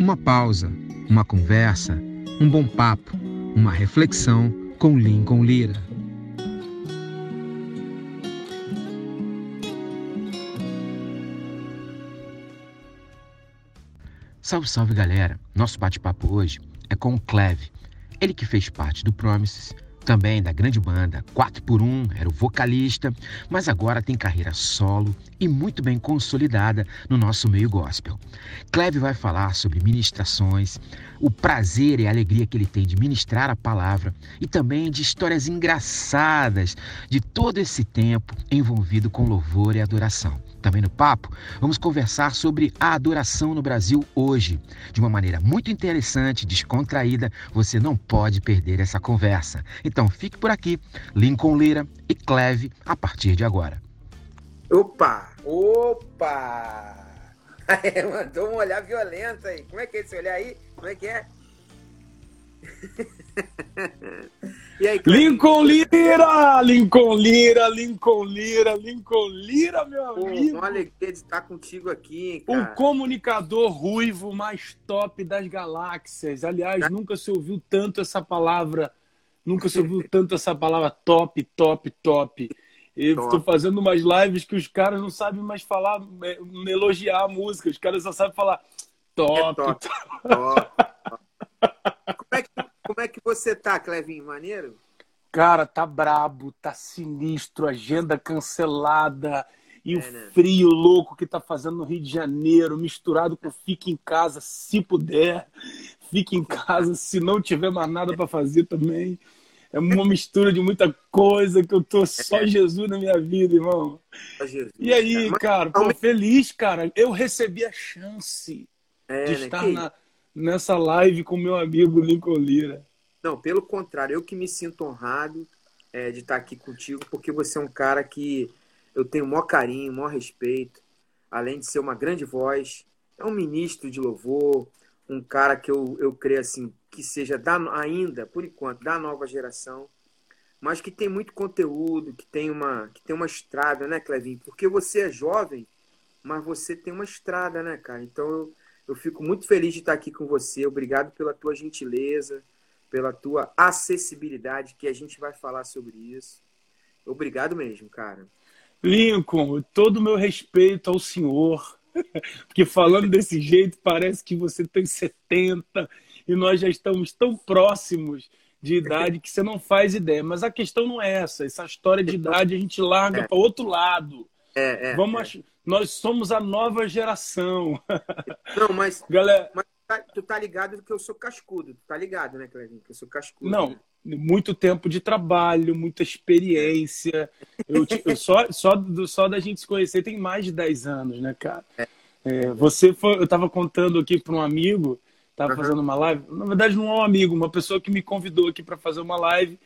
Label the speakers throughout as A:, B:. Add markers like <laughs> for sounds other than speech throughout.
A: Uma pausa, uma conversa, um bom papo, uma reflexão com Lincoln Lira. Salve, salve galera! Nosso bate-papo hoje é com o Cleve, ele que fez parte do Promises também da grande banda 4x1, era o vocalista, mas agora tem carreira solo e muito bem consolidada no nosso meio gospel. Cleve vai falar sobre ministrações, o prazer e a alegria que ele tem de ministrar a palavra e também de histórias engraçadas de todo esse tempo envolvido com louvor e adoração. Também no papo, vamos conversar sobre a adoração no Brasil hoje. De uma maneira muito interessante, descontraída, você não pode perder essa conversa. Então fique por aqui, Lincoln Lira e Cleve, a partir de agora.
B: Opa! Opa! <laughs> Mandou um olhar violento aí. Como é que é esse olhar aí? Como é que é? <laughs>
C: Aí, Lincoln Lira! Lincoln Lira, Lincoln Lira, Lincoln Lira, meu amigo!
B: uma alegria de estar contigo aqui,
C: cara. O comunicador ruivo mais top das galáxias. Aliás, nunca se ouviu tanto essa palavra, nunca se ouviu tanto essa palavra top, top, top. Eu estou fazendo umas lives que os caras não sabem mais falar, é, elogiar a música. Os caras só sabem falar top, é top. top. <laughs>
B: Como é que como é que você tá, Clevinho? Maneiro?
C: Cara, tá brabo, tá sinistro, agenda cancelada e é, o né? frio louco que tá fazendo no Rio de Janeiro, misturado com fique em casa se puder, fique em casa se não tiver mais nada para fazer também. É uma mistura de muita coisa que eu tô só é. Jesus na minha vida, irmão. E aí, cara, pô, feliz, cara. Eu recebi a chance é, de né? estar na, nessa live com meu amigo Lincoln Lira.
B: Não, pelo contrário, eu que me sinto honrado é, de estar aqui contigo, porque você é um cara que eu tenho o maior carinho, o maior respeito, além de ser uma grande voz, é um ministro de louvor, um cara que eu, eu creio assim, que seja da, ainda, por enquanto, da nova geração, mas que tem muito conteúdo, que tem uma, que tem uma estrada, né, Clevinho? Porque você é jovem, mas você tem uma estrada, né, cara? Então eu, eu fico muito feliz de estar aqui com você. Obrigado pela tua gentileza, pela tua acessibilidade, que a gente vai falar sobre isso. Obrigado mesmo, cara.
C: Lincoln, todo o meu respeito ao senhor, <laughs> porque falando desse jeito parece que você tem 70 e nós já estamos tão próximos de idade que você não faz ideia. Mas a questão não é essa. Essa história de idade a gente larga é. para outro lado. É, é, Vamos é. Nós somos a nova geração. <laughs>
B: Não, mas, Galera... mas tá, tu tá ligado que eu sou cascudo. Tu tá ligado, né, Clevinho? Que eu sou cascudo.
C: Não, né? muito tempo de trabalho, muita experiência. Eu, eu só, só, do, só da gente se conhecer tem mais de 10 anos, né, cara? É. É, você foi, eu tava contando aqui para um amigo, tava uhum. fazendo uma live. Na verdade, não é um amigo, uma pessoa que me convidou aqui para fazer uma live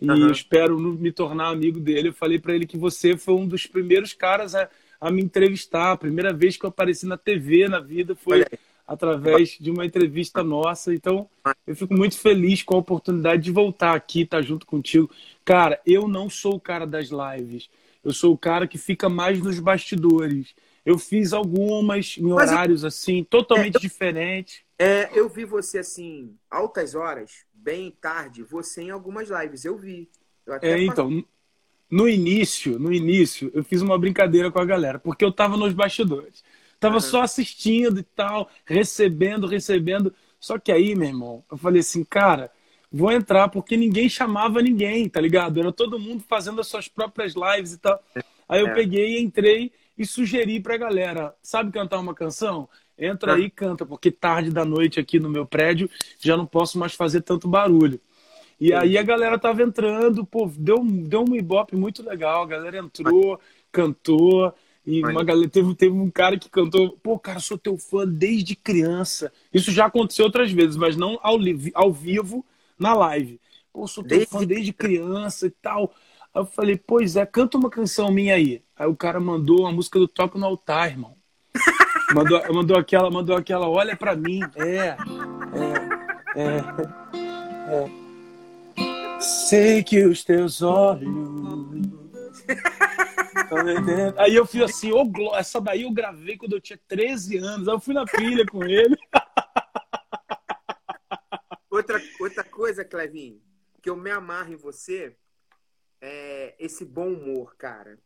C: e uhum. eu espero me tornar amigo dele. Eu falei para ele que você foi um dos primeiros caras a a me entrevistar. A primeira vez que eu apareci na TV na vida foi através de uma entrevista nossa. Então, eu fico muito feliz com a oportunidade de voltar aqui, estar tá junto contigo. Cara, eu não sou o cara das lives. Eu sou o cara que fica mais nos bastidores. Eu fiz algumas em horários assim, totalmente é, eu... diferentes.
B: É, eu vi você assim, altas horas, bem tarde, você em algumas lives, eu vi. Eu
C: é, então, no início, no início, eu fiz uma brincadeira com a galera, porque eu tava nos bastidores. Tava uhum. só assistindo e tal, recebendo, recebendo. Só que aí, meu irmão, eu falei assim, cara, vou entrar porque ninguém chamava ninguém, tá ligado? Era todo mundo fazendo as suas próprias lives e tal. Aí eu é. peguei, entrei e sugeri pra galera, sabe cantar uma canção? Entra aí e canta, porque tarde da noite aqui no meu prédio já não posso mais fazer tanto barulho. E aí a galera tava entrando, pô, deu, deu um ibope muito legal. A galera entrou, cantou. E uma galera, teve, teve um cara que cantou, pô, cara, sou teu fã desde criança. Isso já aconteceu outras vezes, mas não ao, ao vivo, na live. Pô, sou teu desde... fã desde criança e tal. Aí eu falei, pois é, canta uma canção minha aí. Aí o cara mandou uma música do Toco no Altar, irmão. Mandou, mandou aquela, mandou aquela, olha pra mim. É, é, é, é. Sei que os teus olhos. Aí eu fui assim, oh, essa daí eu gravei quando eu tinha 13 anos. Aí eu fui na pilha com ele.
B: outra, outra coisa, Clevinho, que eu me amarro em você é esse bom humor, cara.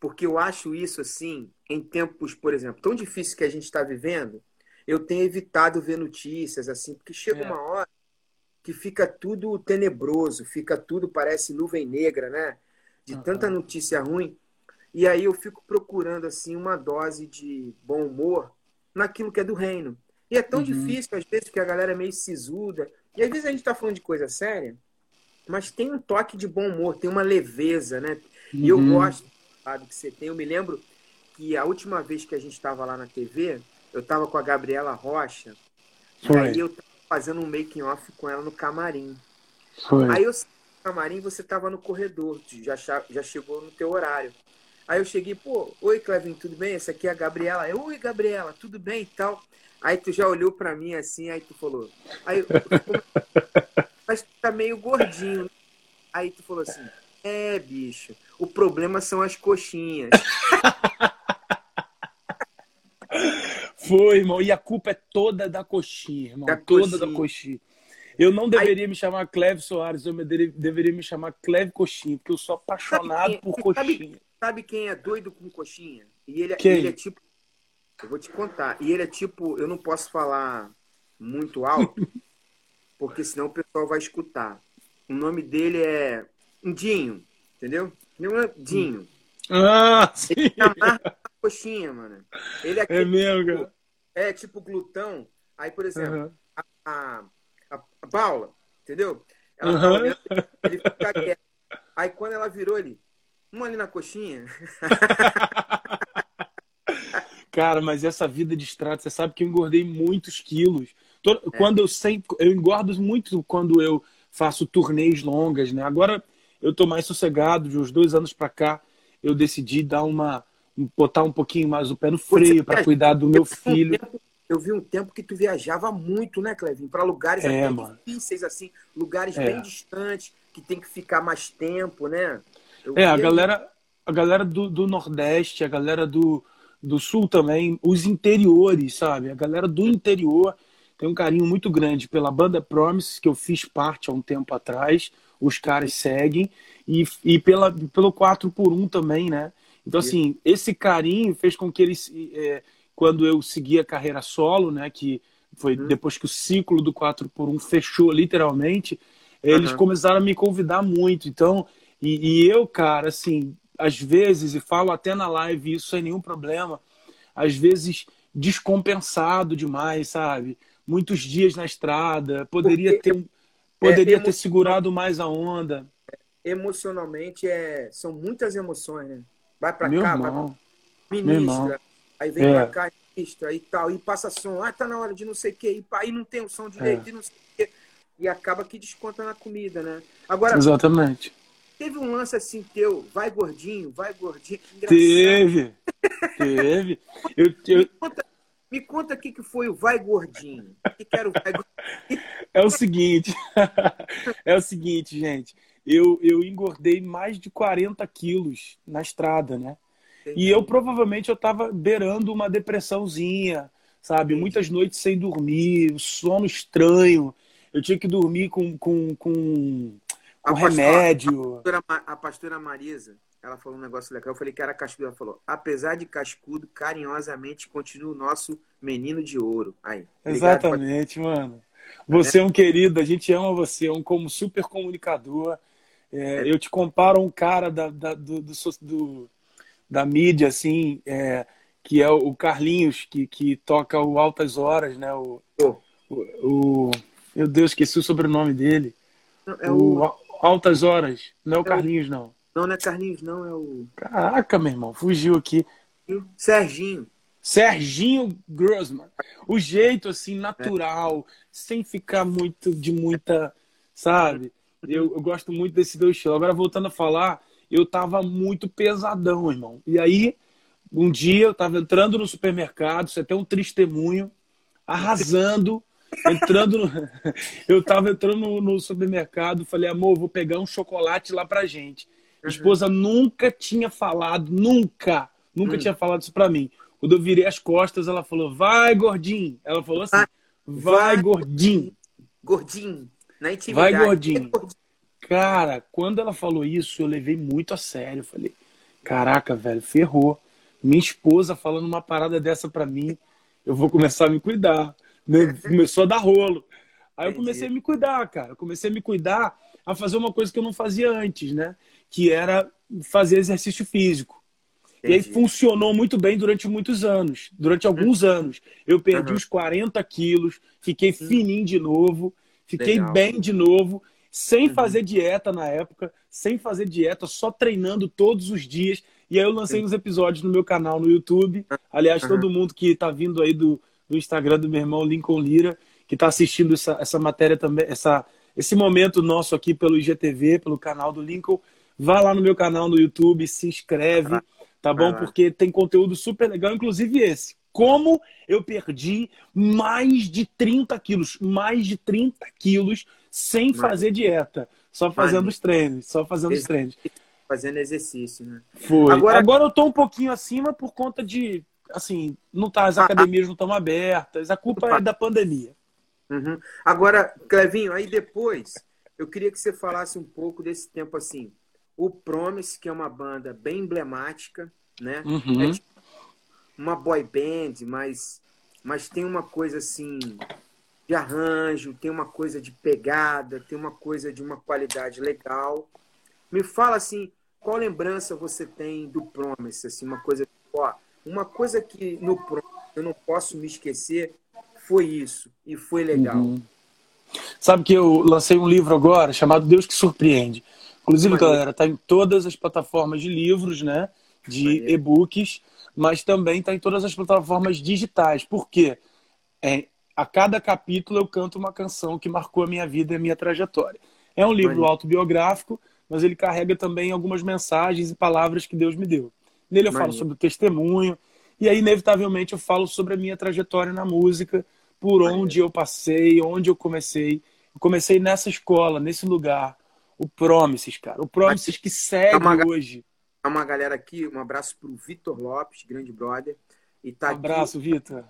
B: Porque eu acho isso, assim, em tempos, por exemplo, tão difíceis que a gente está vivendo, eu tenho evitado ver notícias, assim, porque chega é. uma hora que fica tudo tenebroso, fica tudo, parece nuvem negra, né? De uhum. tanta notícia ruim. E aí eu fico procurando, assim, uma dose de bom humor naquilo que é do reino. E é tão uhum. difícil, às vezes, que a galera é meio sisuda. E às vezes a gente está falando de coisa séria, mas tem um toque de bom humor, tem uma leveza, né? Uhum. E eu uhum. gosto do que você tem. Eu me lembro que a última vez que a gente estava lá na TV, eu estava com a Gabriela Rocha, Foi. e aí eu estava fazendo um making off com ela no camarim. Foi. Aí eu saí no camarim, você estava no corredor, já, já chegou no teu horário. Aí eu cheguei, pô, oi Clevin, tudo bem? Essa aqui é a Gabriela. Eu, oi Gabriela, tudo bem e tal. Aí tu já olhou para mim assim, aí tu falou, aí, mas tu tá meio gordinho. Aí tu falou assim, é, bicho, o problema são as coxinhas. <laughs>
C: Foi, irmão, e a culpa é toda da coxinha, irmão, da toda coxinha. da coxinha. Eu não deveria aí... me chamar Cleve Soares, eu deveria me chamar Cleve Coxinha, porque eu sou apaixonado sabe, por coxinha.
B: Sabe, sabe, quem é doido com coxinha? E ele, é, ele é tipo eu vou te contar. E ele é tipo, eu não posso falar muito alto, <laughs> porque senão o pessoal vai escutar. O nome dele é Dinho, entendeu? É Dinho.
C: Ah, sim. Ele
B: amarra a coxinha, mano. Ele é,
C: é mesmo, cara.
B: É tipo glutão. Aí, por exemplo, uhum. a, a, a, a, Paula, entendeu? Ela uhum. olhando, ele fica quieto. Aí quando ela virou, ele, uma ali na coxinha. <laughs>
C: Cara, mas essa vida de estrada, você sabe que eu engordei muitos quilos. É. Quando eu sempre. Eu engordo muito quando eu faço turnês longas, né? Agora eu tô mais sossegado, de uns dois anos para cá, eu decidi dar uma. botar um pouquinho mais o pé no freio para cuidar do meu filho.
B: Eu vi um tempo que tu viajava muito, né, Clevinho? Para lugares
C: é,
B: difíceis, assim, lugares é. bem distantes, que tem que ficar mais tempo, né?
C: Eu é, a galera, a galera do, do Nordeste, a galera do, do Sul também, os interiores, sabe? A galera do interior tem um carinho muito grande pela banda Promise, que eu fiz parte há um tempo atrás, os caras seguem, e, e pela, pelo 4x1 também, né? Então, assim, esse carinho fez com que eles, é, quando eu segui a carreira solo, né, que foi uhum. depois que o ciclo do 4x1 fechou literalmente, eles uhum. começaram a me convidar muito. Então, e, e eu, cara, assim, às vezes, e falo até na live isso sem nenhum problema, às vezes descompensado demais, sabe? Muitos dias na estrada, poderia ter poderia é, ter segurado mais a onda.
B: Emocionalmente é, são muitas emoções, né? Vai para
C: cá,
B: irmão. vai ministra, aí vem é. pra cá, ministra e tal, e passa som, ah, tá na hora de não sei o que, aí não tem o som direito, é. e não sei o que, e acaba que desconta na comida, né?
C: Agora, Exatamente.
B: Teve um lance assim teu, vai gordinho, vai gordinho.
C: Teve, teve. <laughs> Eu, eu...
B: Conta, me conta o que, que foi o vai gordinho. O que, que era o vai
C: gordinho? É o seguinte, <laughs> é o seguinte, gente. Eu, eu engordei mais de 40 quilos na estrada, né? Entendi. E eu provavelmente eu tava beirando uma depressãozinha, sabe? Entendi. Muitas noites sem dormir, sono estranho. Eu tinha que dormir com, com, com o remédio.
B: A pastora, a pastora Marisa, ela falou um negócio legal. Eu falei que era cascudo. Ela falou: apesar de cascudo, carinhosamente continua o nosso menino de ouro. Aí.
C: Exatamente, mano. Você é. um querido, a gente ama você, é um como super comunicador. É, é. Eu te comparo a um cara da, da, do, do, do da mídia, assim, é, que é o Carlinhos, que, que toca o Altas Horas, né? O, oh. o, o, meu Deus, esqueci o sobrenome dele.
B: É o, o
C: Altas Horas. Não é o é Carlinhos, não.
B: Não, não é Carlinhos, não. É o.
C: Caraca, meu irmão. Fugiu aqui.
B: Serginho.
C: Serginho Grossman. O jeito, assim, natural, é. sem ficar muito de muita. Sabe? Eu, eu gosto muito desse teu estilo. Agora, voltando a falar, eu tava muito pesadão, irmão. E aí, um dia, eu tava entrando no supermercado, você tem um testemunho, arrasando entrando no... <laughs> eu tava entrando no, no, supermercado, falei, amor, vou pegar um chocolate lá pra gente. Uhum. esposa nunca tinha falado, nunca, nunca uhum. tinha falado isso pra mim. Quando eu virei as costas, ela falou, vai, gordinho. Ela falou assim, vai, vai gordinho.
B: Gordinho. Na intimidade.
C: Vai, gordinho. Cara, quando ela falou isso, eu levei muito a sério. Falei, caraca, velho, ferrou. Minha esposa falando uma parada dessa pra mim, eu vou começar a me cuidar. Né? Começou a dar rolo. Aí eu comecei a me cuidar, cara. Eu comecei a me cuidar a fazer uma coisa que eu não fazia antes, né? Que era fazer exercício físico. Entendi. E aí funcionou muito bem durante muitos anos. Durante alguns uhum. anos. Eu perdi uhum. os 40 quilos, fiquei uhum. fininho de novo, fiquei Legal. bem de novo, sem uhum. fazer dieta na época, sem fazer dieta, só treinando todos os dias. E aí eu lancei uns episódios no meu canal no YouTube. Aliás, todo mundo que está vindo aí do, do Instagram do meu irmão Lincoln Lira, que está assistindo essa, essa matéria também, essa, esse momento nosso aqui pelo IGTV, pelo canal do Lincoln, vá lá no meu canal no YouTube, se inscreve, tá bom? Porque tem conteúdo super legal, inclusive esse. Como eu perdi mais de 30 quilos, mais de 30 quilos sem fazer dieta, só fazendo os treinos, só fazendo os treinos.
B: Fazendo exercício, né?
C: Foi. Agora, Agora eu tô um pouquinho acima por conta de, assim, não tá, as academias não estão abertas, a culpa é da pandemia.
B: Uhum. Agora, Clevinho, aí depois eu queria que você falasse um pouco desse tempo assim. O Promise, que é uma banda bem emblemática, né?
C: Uhum.
B: É tipo uma boy band, mas, mas tem uma coisa assim de arranjo, tem uma coisa de pegada, tem uma coisa de uma qualidade legal. Me fala assim, qual lembrança você tem do Promise? Assim, uma coisa, ó, uma coisa que no Promise eu não posso me esquecer foi isso e foi legal. Uhum.
C: Sabe que eu lancei um livro agora chamado Deus que Surpreende. Inclusive, galera, tá em todas as plataformas de livros, né? De e-books, mas também tá em todas as plataformas digitais. Por quê? É, a cada capítulo eu canto uma canção que marcou a minha vida e a minha trajetória. É um livro autobiográfico, mas ele carrega também algumas mensagens e palavras que Deus me deu. Nele eu falo sobre o testemunho, e aí, inevitavelmente, eu falo sobre a minha trajetória na música, por onde eu passei, onde eu comecei. Eu comecei nessa escola, nesse lugar. O Promises, cara. O Promises que segue uma, hoje.
B: É uma galera aqui, um abraço pro Vitor Lopes, grande brother. E tá
C: um abraço, Vitor.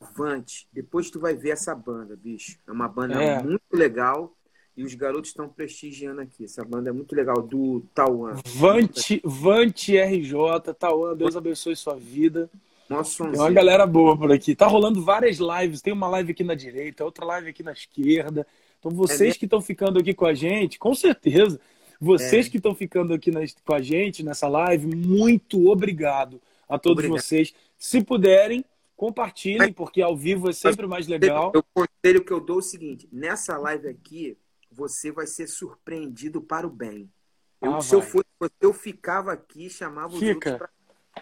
B: Avante. Depois tu vai ver essa banda, bicho. É uma banda é. muito legal. E os garotos estão prestigiando aqui. Essa banda é muito legal, do Tauan.
C: Vante, Vante RJ, Tauan, Deus abençoe sua vida. Nossa, tem uma galera boa por aqui. Tá rolando várias lives. Tem uma live aqui na direita, outra live aqui na esquerda. Então, vocês é que estão ficando aqui com a gente, com certeza, vocês é. que estão ficando aqui na, com a gente nessa live, muito obrigado a todos obrigado. vocês. Se puderem, compartilhem, porque ao vivo é sempre mais legal.
B: O conselho que eu dou é o seguinte: nessa live aqui, você vai ser surpreendido para o bem. Eu, ah, se eu fosse eu ficava aqui, chamava os
C: Fica. outros pra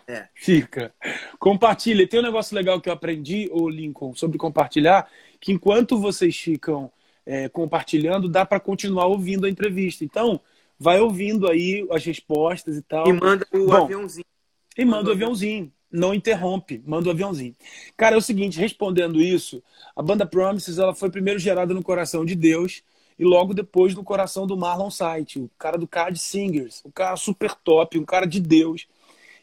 C: é. Fica. Compartilha. Tem um negócio legal que eu aprendi, o Lincoln, sobre compartilhar, que enquanto vocês ficam é, compartilhando, dá para continuar ouvindo a entrevista. Então, vai ouvindo aí as respostas e tal.
B: E manda o Bom, aviãozinho.
C: E manda o aviãozinho. Não interrompe, manda o aviãozinho. Cara, é o seguinte, respondendo isso, a banda Promises ela foi primeiro gerada no coração de Deus e logo depois no coração do Marlon Sight, o cara do Card Singers, o cara super top, um cara de Deus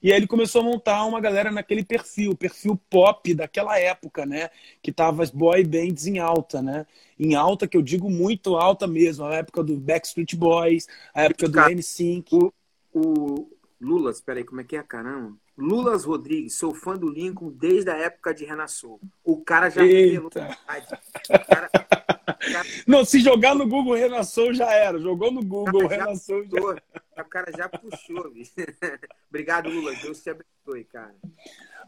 C: e aí ele começou a montar uma galera naquele perfil, perfil pop daquela época, né? Que tava as boy bands em alta, né? Em alta, que eu digo muito alta mesmo, a época do Backstreet Boys, a época do N5.
B: O, o Lulas, peraí, como é que é, caramba? Lulas Rodrigues, sou fã do Lincoln desde a época de Renassou. O cara já
C: Eita. O cara, Não, se jogar no Google Renassou já era. Jogou no Google já.
B: já... O cara já puxou, bicho. <laughs> Obrigado, Lula. Deus te abençoe, cara.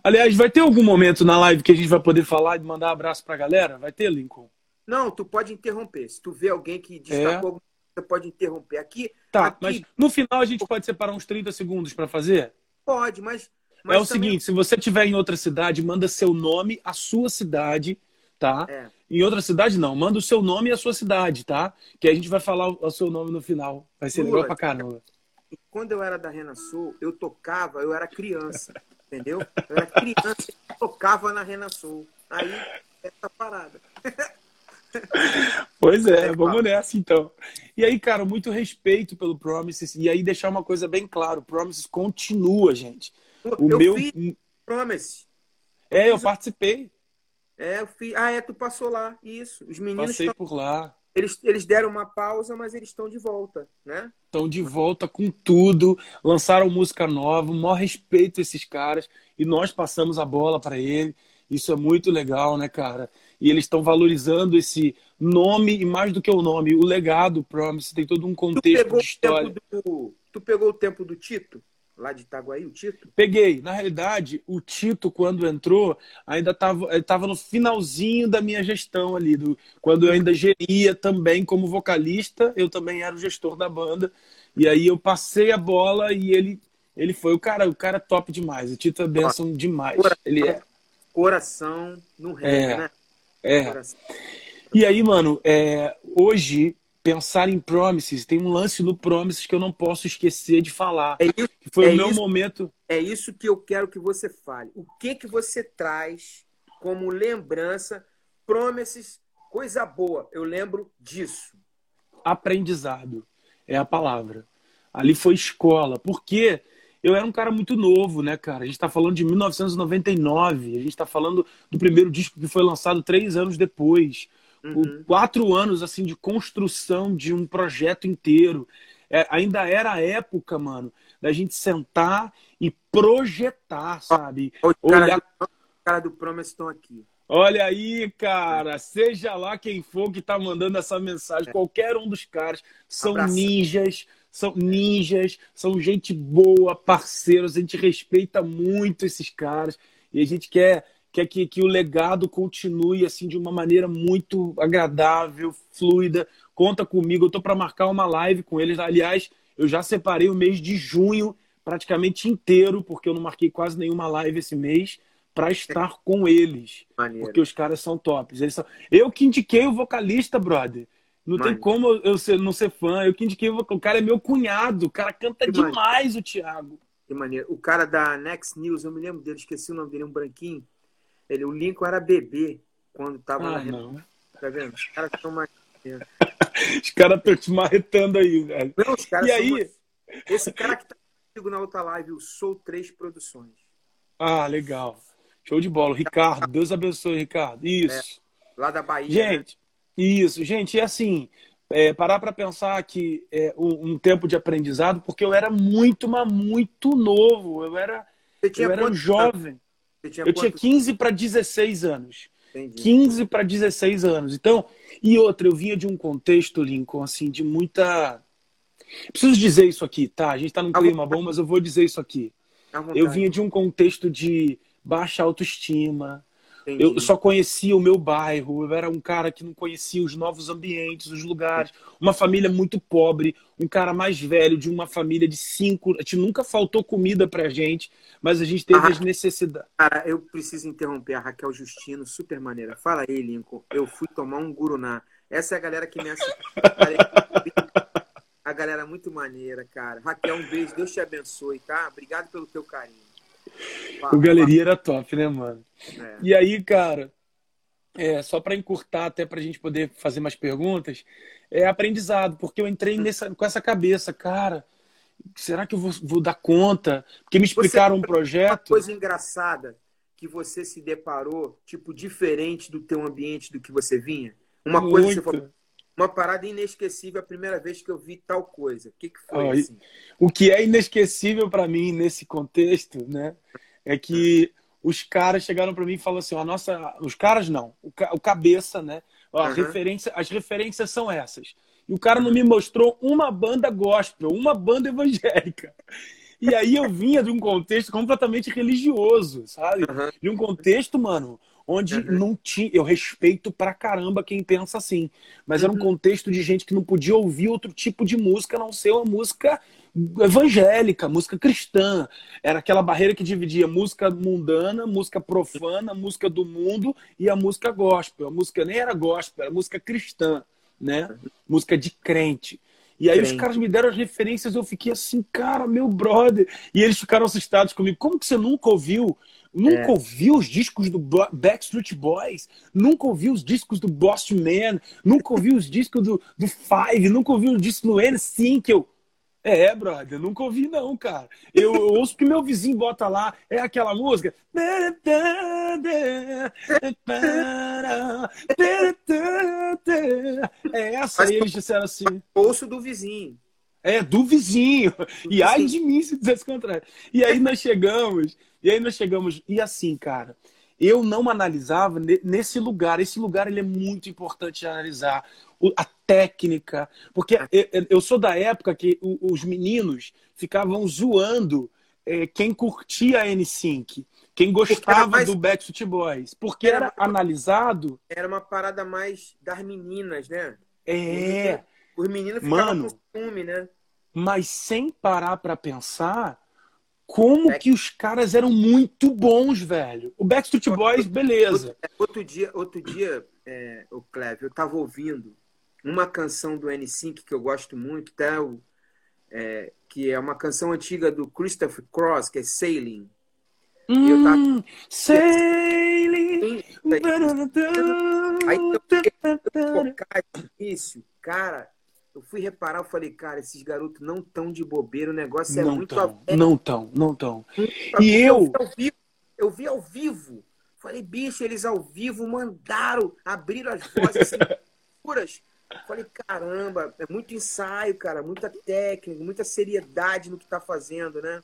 C: Aliás, vai ter algum momento na live que a gente vai poder falar e mandar um abraço pra galera? Vai ter, Lincoln?
B: Não, tu pode interromper. Se tu vê alguém que destacou, é. você pode interromper. Aqui.
C: Tá,
B: aqui...
C: mas no final a gente pode separar uns 30 segundos para fazer?
B: Pode, mas.
C: mas é o também... seguinte: se você estiver em outra cidade, manda seu nome, a sua cidade, tá? É. Em outra cidade, não. Manda o seu nome e a sua cidade, tá? Que a gente vai falar o seu nome no final. Vai ser Lula, legal pra caramba
B: quando eu era da Renasul, eu tocava, eu era criança, entendeu? Eu era criança e tocava na Renasul. Aí, essa parada. <laughs>
C: Pois é, é vamos nessa então. E aí, cara, muito respeito pelo Promises. E aí, deixar uma coisa bem claro: o Promises continua, gente.
B: O eu meu. Promise.
C: É, eu participei.
B: É, eu fiz. Ah, é, tu passou lá. Isso. Os meninos.
C: Passei tão... por lá.
B: eles, eles deram uma pausa, mas eles estão de volta, né?
C: Estão de volta com tudo, lançaram música nova, maior respeito a esses caras e nós passamos a bola para ele. Isso é muito legal, né, cara? E eles estão valorizando esse nome e mais do que o nome, o legado Promise tem todo um contexto de história.
B: Do, tu pegou o tempo do Tito? Lá de Itaguaí, o Tito?
C: Peguei. Na realidade, o Tito, quando entrou, ainda estava no finalzinho da minha gestão ali, do, quando eu ainda geria também como vocalista, eu também era o gestor da banda. E aí eu passei a bola e ele, ele foi o cara, o cara é top demais. O Tito é benção demais.
B: Coração,
C: ele é.
B: Coração no reino,
C: é,
B: né?
C: É.
B: Coração.
C: E aí, mano, é, hoje pensar em Promises, tem um lance no Promises que eu não posso esquecer de falar.
B: É isso,
C: que foi
B: é
C: o meu
B: isso,
C: momento.
B: É isso que eu quero que você fale. O que que você traz como lembrança? Promises, coisa boa. Eu lembro disso.
C: Aprendizado é a palavra. Ali foi escola. Porque eu era um cara muito novo, né, cara? A gente está falando de 1999. A gente está falando do primeiro disco que foi lançado três anos depois. Uhum. Quatro anos assim de construção de um projeto inteiro. É, ainda era a época, mano, da gente sentar e projetar, sabe?
B: O cara, Olhar... do, cara do Promise estão aqui.
C: Olha aí, cara, seja lá quem for que tá mandando essa mensagem, é. qualquer um dos caras, são Abraço. ninjas, são ninjas, são gente boa, parceiros, a gente respeita muito esses caras e a gente quer quer que, que o legado continue assim de uma maneira muito agradável, fluida. Conta comigo, eu estou para marcar uma live com eles. Aliás, eu já separei o mês de junho praticamente inteiro, porque eu não marquei quase nenhuma live esse mês, para estar com eles. Maneiro. Porque os caras são tops. Eles são... Eu que indiquei o vocalista, brother. Não Maneiro. tem como eu ser, não ser fã. Eu que indiquei o vocalista. O cara é meu cunhado. O cara canta que demais, maneiro. o Thiago.
B: Que maneiro. O cara da Next News, eu me lembro dele, esqueci o nome dele, um branquinho. Ele, o Lincoln era bebê quando tava
C: ah,
B: na
C: não.
B: Tá vendo? Os caras estão mais. <laughs>
C: os caras estão te marretando aí, velho.
B: Não, os caras
C: e aí?
B: Esse cara que tá comigo na outra live, o Sou Três Produções.
C: Ah, legal. Show de bola. Ricardo, Deus abençoe, Ricardo. Isso.
B: É, lá da Bahia.
C: Né? Gente, né? isso. Gente, é assim, é, parar para pensar que é um, um, tempo de aprendizado, porque eu era muito, mas muito novo. Eu era, eu era um jovem. Tinha eu tinha 15 para 16 anos. Entendi. 15 para 16 anos. Então, e outra, eu vinha de um contexto, Lincoln, assim, de muita. Preciso dizer isso aqui, tá? A gente tá num clima bom, mas eu vou dizer isso aqui. Eu vinha de um contexto de baixa autoestima, Entendi. Eu só conhecia o meu bairro, eu era um cara que não conhecia os novos ambientes, os lugares. Uma família muito pobre, um cara mais velho de uma família de cinco. A gente nunca faltou comida pra gente, mas a gente teve ah, as necessidades.
B: Cara, eu preciso interromper a Raquel Justino, super maneira. Fala aí, Lincoln. Eu fui tomar um guruná. Essa é a galera que me assiste. <laughs> a galera muito maneira, cara. Raquel, um beijo. Deus te abençoe, tá? Obrigado pelo teu carinho
C: o galeria era top, né, mano? É. E aí, cara, é, só para encurtar, até para a gente poder fazer mais perguntas, é aprendizado, porque eu entrei nessa, com essa cabeça, cara, será que eu vou, vou dar conta? Porque me explicaram você, um projeto. Uma
B: coisa engraçada que você se deparou, tipo, diferente do teu ambiente do que você vinha? Uma Muito. coisa que você falou, uma parada inesquecível a primeira vez que eu vi tal coisa. O que, que foi oh, assim?
C: O que é inesquecível para mim nesse contexto, né, é que os caras chegaram para mim e falaram assim: a nossa, os caras não, o, o cabeça, né? Ó, uhum. referência, as referências são essas. E o cara não me mostrou uma banda gospel, uma banda evangélica. E aí eu vinha de um contexto completamente religioso, sabe? Uhum. De um contexto, mano, onde uhum. não tinha. Eu respeito pra caramba quem pensa assim. Mas uhum. era um uhum. contexto de gente que não podia ouvir outro tipo de música, a não ser uma música evangélica, música cristã. Era aquela barreira que dividia música mundana, música profana, música do mundo e a música gospel. A música nem era gospel, era música cristã, né? Uhum. Música de crente. E aí os caras me deram as referências, eu fiquei assim, cara, meu brother. E eles ficaram assustados comigo. Como que você nunca ouviu Nunca é. ouviu os discos do Backstreet Boys, nunca ouviu os discos do Boston Man, nunca ouviu os discos do, do Five, nunca ouviu os discos do N5. Eu, é, brother, nunca ouvi não, cara. Eu, eu ouço que meu vizinho bota lá, é aquela música. É essa, aí eles disseram assim.
B: Bolso do vizinho.
C: É, do vizinho. E ai de mim se dissesse contrário. E aí nós chegamos, e aí nós chegamos, e assim, cara, eu não analisava nesse lugar. Esse lugar ele é muito importante de analisar. A técnica. Porque eu sou da época que os meninos ficavam zoando é, quem curtia a N5, quem gostava mais... do Backstreet Boys. Porque era, era analisado.
B: Era uma parada mais das meninas, né?
C: É.
B: Os meninos ficavam Mano, com ciúme, né?
C: Mas sem parar para pensar como que os caras eram muito bons, velho. O Backstreet Boys, beleza.
B: Outro, dia, outro dia, é, o Cleve, eu tava ouvindo uma canção do N5 que eu gosto muito, tá? O, é, que é uma canção antiga do Christopher Cross, que é Sailing.
C: Hum, tava... Sailing.
B: Aí eu focar início, cara, eu fui reparar, eu falei, cara, esses garotos não tão de bobeira, o negócio é
C: não
B: muito
C: tão, Não tão, não tão. E eu...
B: Eu vi, eu vi ao vivo. Falei, bicho, eles ao vivo mandaram, abriram as vozes assim, <laughs> puras. Falei, caramba, é muito ensaio, cara, muita técnica, muita seriedade no que tá fazendo, né?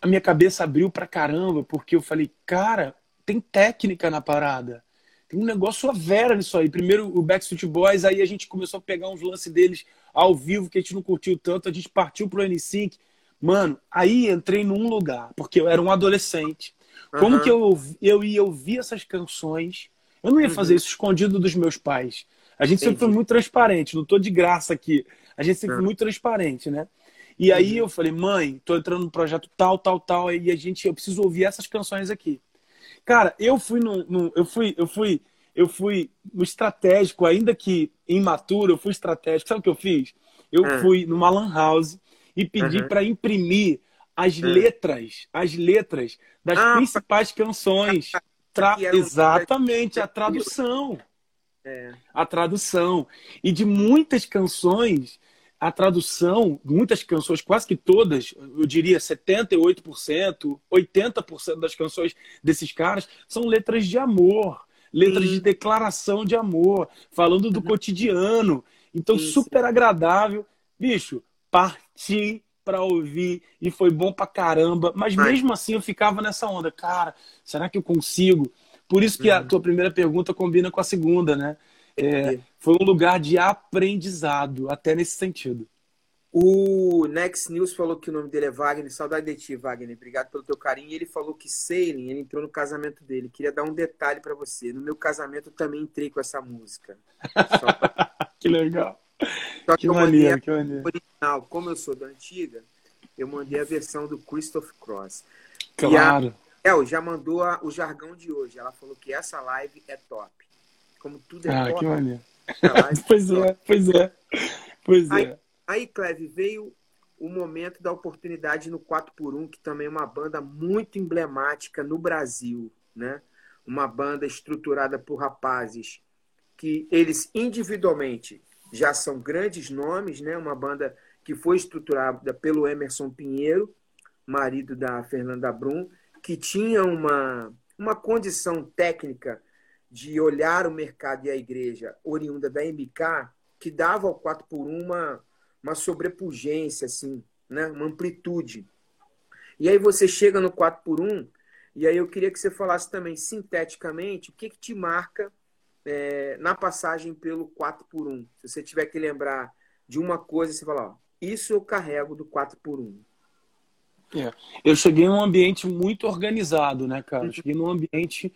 C: A minha cabeça abriu pra caramba, porque eu falei, cara, tem técnica na parada. Tem um negócio a vera nisso aí. Primeiro o Backstreet Boys, aí a gente começou a pegar uns lances deles ao vivo que a gente não curtiu tanto, a gente partiu pro N5. Mano, aí entrei num lugar, porque eu era um adolescente. Como uhum. que eu, eu ia ouvir essas canções? Eu não ia fazer uhum. isso escondido dos meus pais. A gente Entendi. sempre foi muito transparente, não tô de graça aqui. A gente sempre uhum. foi muito transparente, né? E aí eu falei, mãe, tô entrando no projeto tal, tal, tal, e a gente, eu preciso ouvir essas canções aqui. Cara, eu fui no, no, eu fui, eu fui, eu fui no estratégico, ainda que imaturo, eu fui estratégico. Sabe o que eu fiz? Eu ah. fui numa lan house e pedi uhum. para imprimir as uhum. letras, as letras das ah, principais pra... <laughs> canções. Tra... Exatamente, a <laughs> tradução. É. A tradução. E de muitas canções a tradução, muitas canções, quase que todas, eu diria 78%, 80% das canções desses caras são letras de amor, letras Sim. de declaração de amor, falando do cotidiano. Então, Isso. super agradável. Bicho, parti para ouvir e foi bom pra caramba, mas Ai. mesmo assim eu ficava nessa onda, cara, será que eu consigo? Por isso que a uhum. tua primeira pergunta combina com a segunda, né? É, foi um lugar de aprendizado, até nesse sentido.
B: O Next News falou que o nome dele é Wagner. Saudade de ti, Wagner. Obrigado pelo teu carinho. E ele falou que Sailing, ele entrou no casamento dele. Queria dar um detalhe para você. No meu casamento eu também entrei com essa música.
C: Pra... <laughs> que legal. Só que, que eu maneiro, que maneiro.
B: original. Como eu sou da antiga, eu mandei a versão do Christoph Cross.
C: Claro.
B: E a El já mandou a, o jargão de hoje. Ela falou que essa live é top como tudo é
C: Ah, que maneiro. <laughs> pois é, pois é. Pois
B: aí,
C: é.
B: Aí, Cleve, veio o momento da oportunidade no 4x1, que também é uma banda muito emblemática no Brasil, né? Uma banda estruturada por rapazes que eles individualmente já são grandes nomes, né? Uma banda que foi estruturada pelo Emerson Pinheiro, marido da Fernanda Brum, que tinha uma, uma condição técnica de olhar o mercado e a igreja oriunda da MK, que dava ao 4 por 1 uma, uma sobrepugência, assim, né? uma amplitude. E aí você chega no 4 por 1 e aí eu queria que você falasse também, sinteticamente, o que, que te marca é, na passagem pelo 4 por 1 Se você tiver que lembrar de uma coisa, você fala, ó, isso eu carrego do 4 por 1
C: é. Eu cheguei num ambiente muito organizado, né, cara? Eu cheguei num ambiente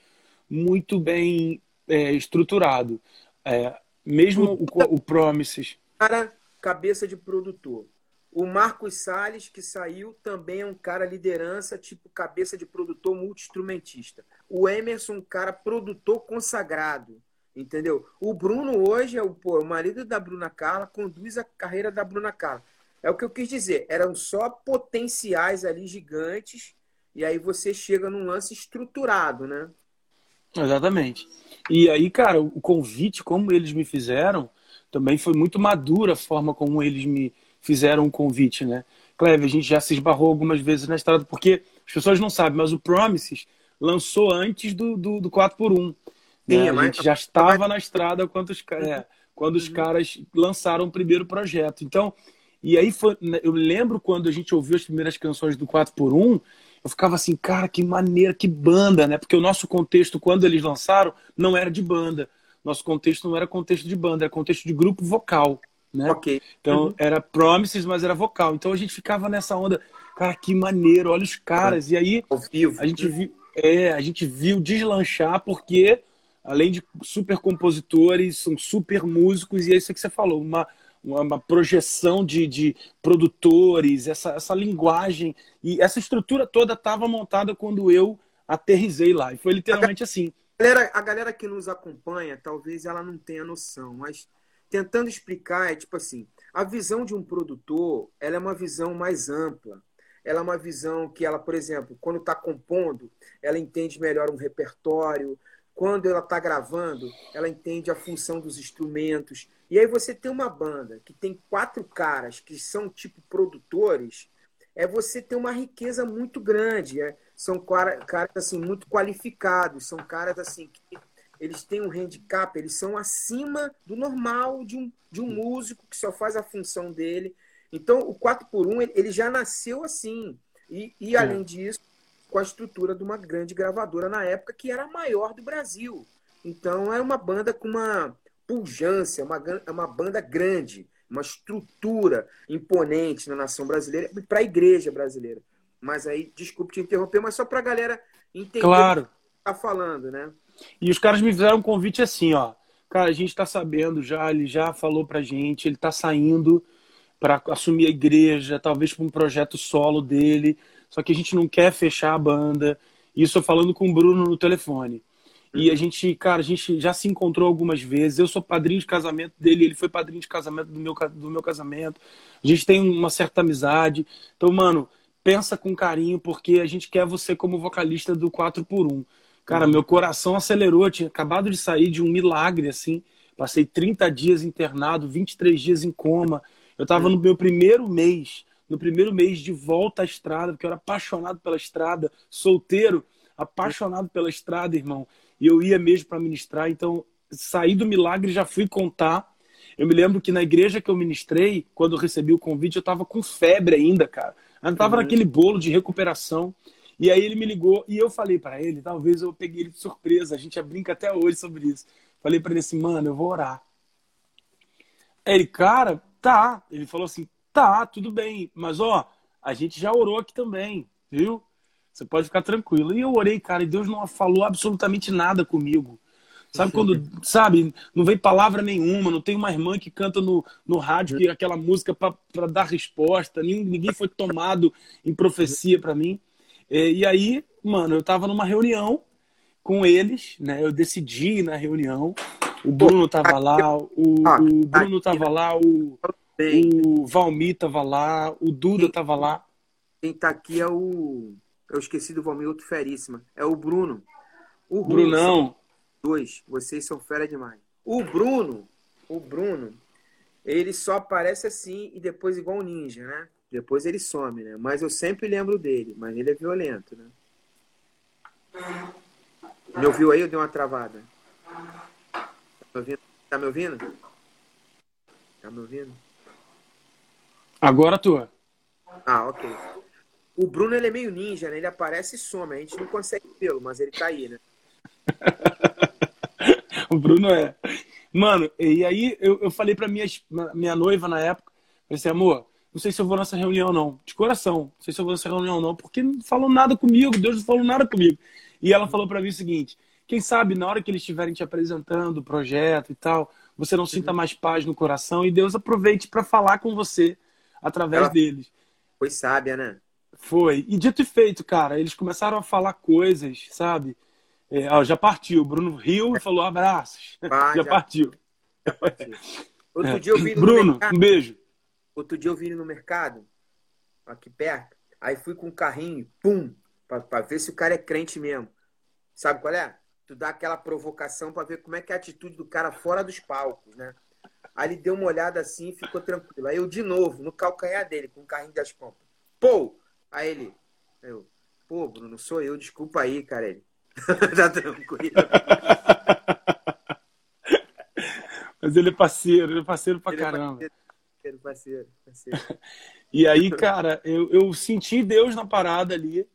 C: muito bem é, estruturado. É, mesmo o, o Promises.
B: Cara, cabeça de produtor. O Marcos Salles, que saiu, também é um cara liderança, tipo cabeça de produtor multi-instrumentista. O Emerson, um cara produtor consagrado, entendeu? O Bruno hoje é o, pô, o marido da Bruna Carla, conduz a carreira da Bruna Carla. É o que eu quis dizer. Eram só potenciais ali gigantes, e aí você chega num lance estruturado, né?
C: Exatamente. E aí, cara, o convite, como eles me fizeram, também foi muito madura a forma como eles me fizeram o convite, né? Cleve, a gente já se esbarrou algumas vezes na estrada, porque as pessoas não sabem, mas o Promises lançou antes do, do, do 4x1. Né? Sim, é a gente já estava na estrada quando os, é, <laughs> quando os uhum. caras lançaram o primeiro projeto. Então, e aí foi, né, eu lembro quando a gente ouviu as primeiras canções do 4 por 1 eu ficava assim, cara, que maneira, que banda, né? Porque o nosso contexto, quando eles lançaram, não era de banda. Nosso contexto não era contexto de banda, era contexto de grupo vocal, né?
B: Ok.
C: Então, uhum. era Promises, mas era vocal. Então, a gente ficava nessa onda, cara, que maneiro, olha os caras. E aí, a gente viu, é, a gente viu deslanchar porque, além de super compositores, são super músicos, e é isso que você falou, uma uma, projeção de, de produtores, essa, essa linguagem e essa estrutura toda estava montada quando eu aterrisei lá. E foi literalmente assim.
B: Galera, a galera que nos acompanha, talvez ela não tenha noção, mas tentando explicar, é tipo assim, a visão de um produtor, ela é uma visão mais ampla. Ela é uma visão que ela, por exemplo, quando está compondo, ela entende melhor um repertório, quando ela está gravando, ela entende a função dos instrumentos. E aí você tem uma banda que tem quatro caras que são tipo produtores, é você ter uma riqueza muito grande. É, são caras assim muito qualificados, são caras assim que eles têm um handicap, eles são acima do normal de um, de um músico que só faz a função dele. Então, o 4 por 1 ele já nasceu assim. E, e além disso, com a estrutura de uma grande gravadora na época, que era a maior do Brasil. Então era uma banda com uma pujança, uma, uma banda grande, uma estrutura imponente na nação brasileira e para a igreja brasileira. Mas aí, desculpe te interromper, mas só para a galera entender
C: claro. o que
B: tá falando, né?
C: E os caras me fizeram um convite assim, ó. Cara, a gente está sabendo já, ele já falou pra gente, ele está saindo para assumir a igreja, talvez para um projeto solo dele só que a gente não quer fechar a banda. Isso eu falando com o Bruno no telefone. E a uhum. gente, cara, a gente já se encontrou algumas vezes. Eu sou padrinho de casamento dele, ele foi padrinho de casamento do meu, do meu casamento. A gente tem uma certa amizade. Então, mano, pensa com carinho, porque a gente quer você como vocalista do 4 por 1 Cara, uhum. meu coração acelerou. Eu tinha acabado de sair de um milagre, assim. Passei 30 dias internado, 23 dias em coma. Eu tava uhum. no meu primeiro mês no primeiro mês de volta à estrada, porque eu era apaixonado pela estrada, solteiro, apaixonado pela estrada, irmão. E eu ia mesmo para ministrar, então saí do milagre já fui contar. Eu me lembro que na igreja que eu ministrei, quando eu recebi o convite, eu estava com febre ainda, cara. Eu estava uhum. naquele bolo de recuperação. E aí ele me ligou e eu falei para ele, talvez eu peguei ele de surpresa, a gente brinca até hoje sobre isso. Falei para ele assim, mano, eu vou orar. Aí ele, cara, tá. Ele falou assim, Tá, tudo bem. Mas, ó, a gente já orou aqui também, viu? Você pode ficar tranquilo. E eu orei, cara, e Deus não falou absolutamente nada comigo. Sabe quando, sabe, não vem palavra nenhuma, não tem uma irmã que canta no, no rádio que aquela música para dar resposta, ninguém, ninguém foi tomado em profecia para mim. E, e, aí, mano, eu tava numa reunião com eles, né? Eu decidi na reunião. O Bruno tava lá, o, o Bruno tava lá, o, o Valmir tava lá, o Duda tava lá.
B: Quem tá aqui é o. Eu esqueci do Valmir, outro feríssima. É o Bruno.
C: O Brunão.
B: Dois. Vocês são fera demais. O Bruno, o Bruno, ele só aparece assim e depois igual um ninja, né? Depois ele some, né? Mas eu sempre lembro dele. Mas ele é violento, né? Me ouviu aí ou deu uma travada? Tá me ouvindo? Tá me ouvindo? Tá me ouvindo?
C: Agora tua.
B: Ah, ok. O Bruno ele é meio ninja, né? Ele aparece e some. A gente não consegue vê-lo, mas ele tá aí, né? <laughs> <laughs>
C: o Bruno é. Mano, e aí eu, eu falei pra minha, minha noiva na época, falei assim, amor, não sei se eu vou nessa reunião não. De coração, não sei se eu vou nessa reunião não, porque não falou nada comigo, Deus não falou nada comigo. E ela falou para mim o seguinte, quem sabe na hora que eles estiverem te apresentando o projeto e tal, você não sinta uhum. mais paz no coração e Deus aproveite para falar com você através Ela deles.
B: Foi sábia, né?
C: Foi. E dito e feito, cara, eles começaram a falar coisas, sabe? É, ó, já partiu. O Bruno riu e falou abraços. <laughs> Ah, já, já, partiu. Já partiu. <laughs>
B: Outro é. dia eu vi no
C: Bruno, mercado, um beijo.
B: Outro dia eu vi no mercado, aqui perto. Aí fui com um carrinho, pum, para ver se o cara é crente mesmo. Sabe qual é? Tu dá aquela provocação para ver como é que é a atitude do cara fora dos palcos, né? Aí ele deu uma olhada assim e ficou tranquilo. Aí eu, de novo, no calcanhar dele, com o carrinho das compras. Pô! Aí ele, eu, pô, Bruno, sou eu, desculpa aí, cara. Ele, <laughs> tá tranquilo. <laughs>
C: Mas ele é parceiro, ele é parceiro pra ele é caramba. É parceiro, parceiro, parceiro. <laughs> e aí, cara, eu, eu senti Deus na parada ali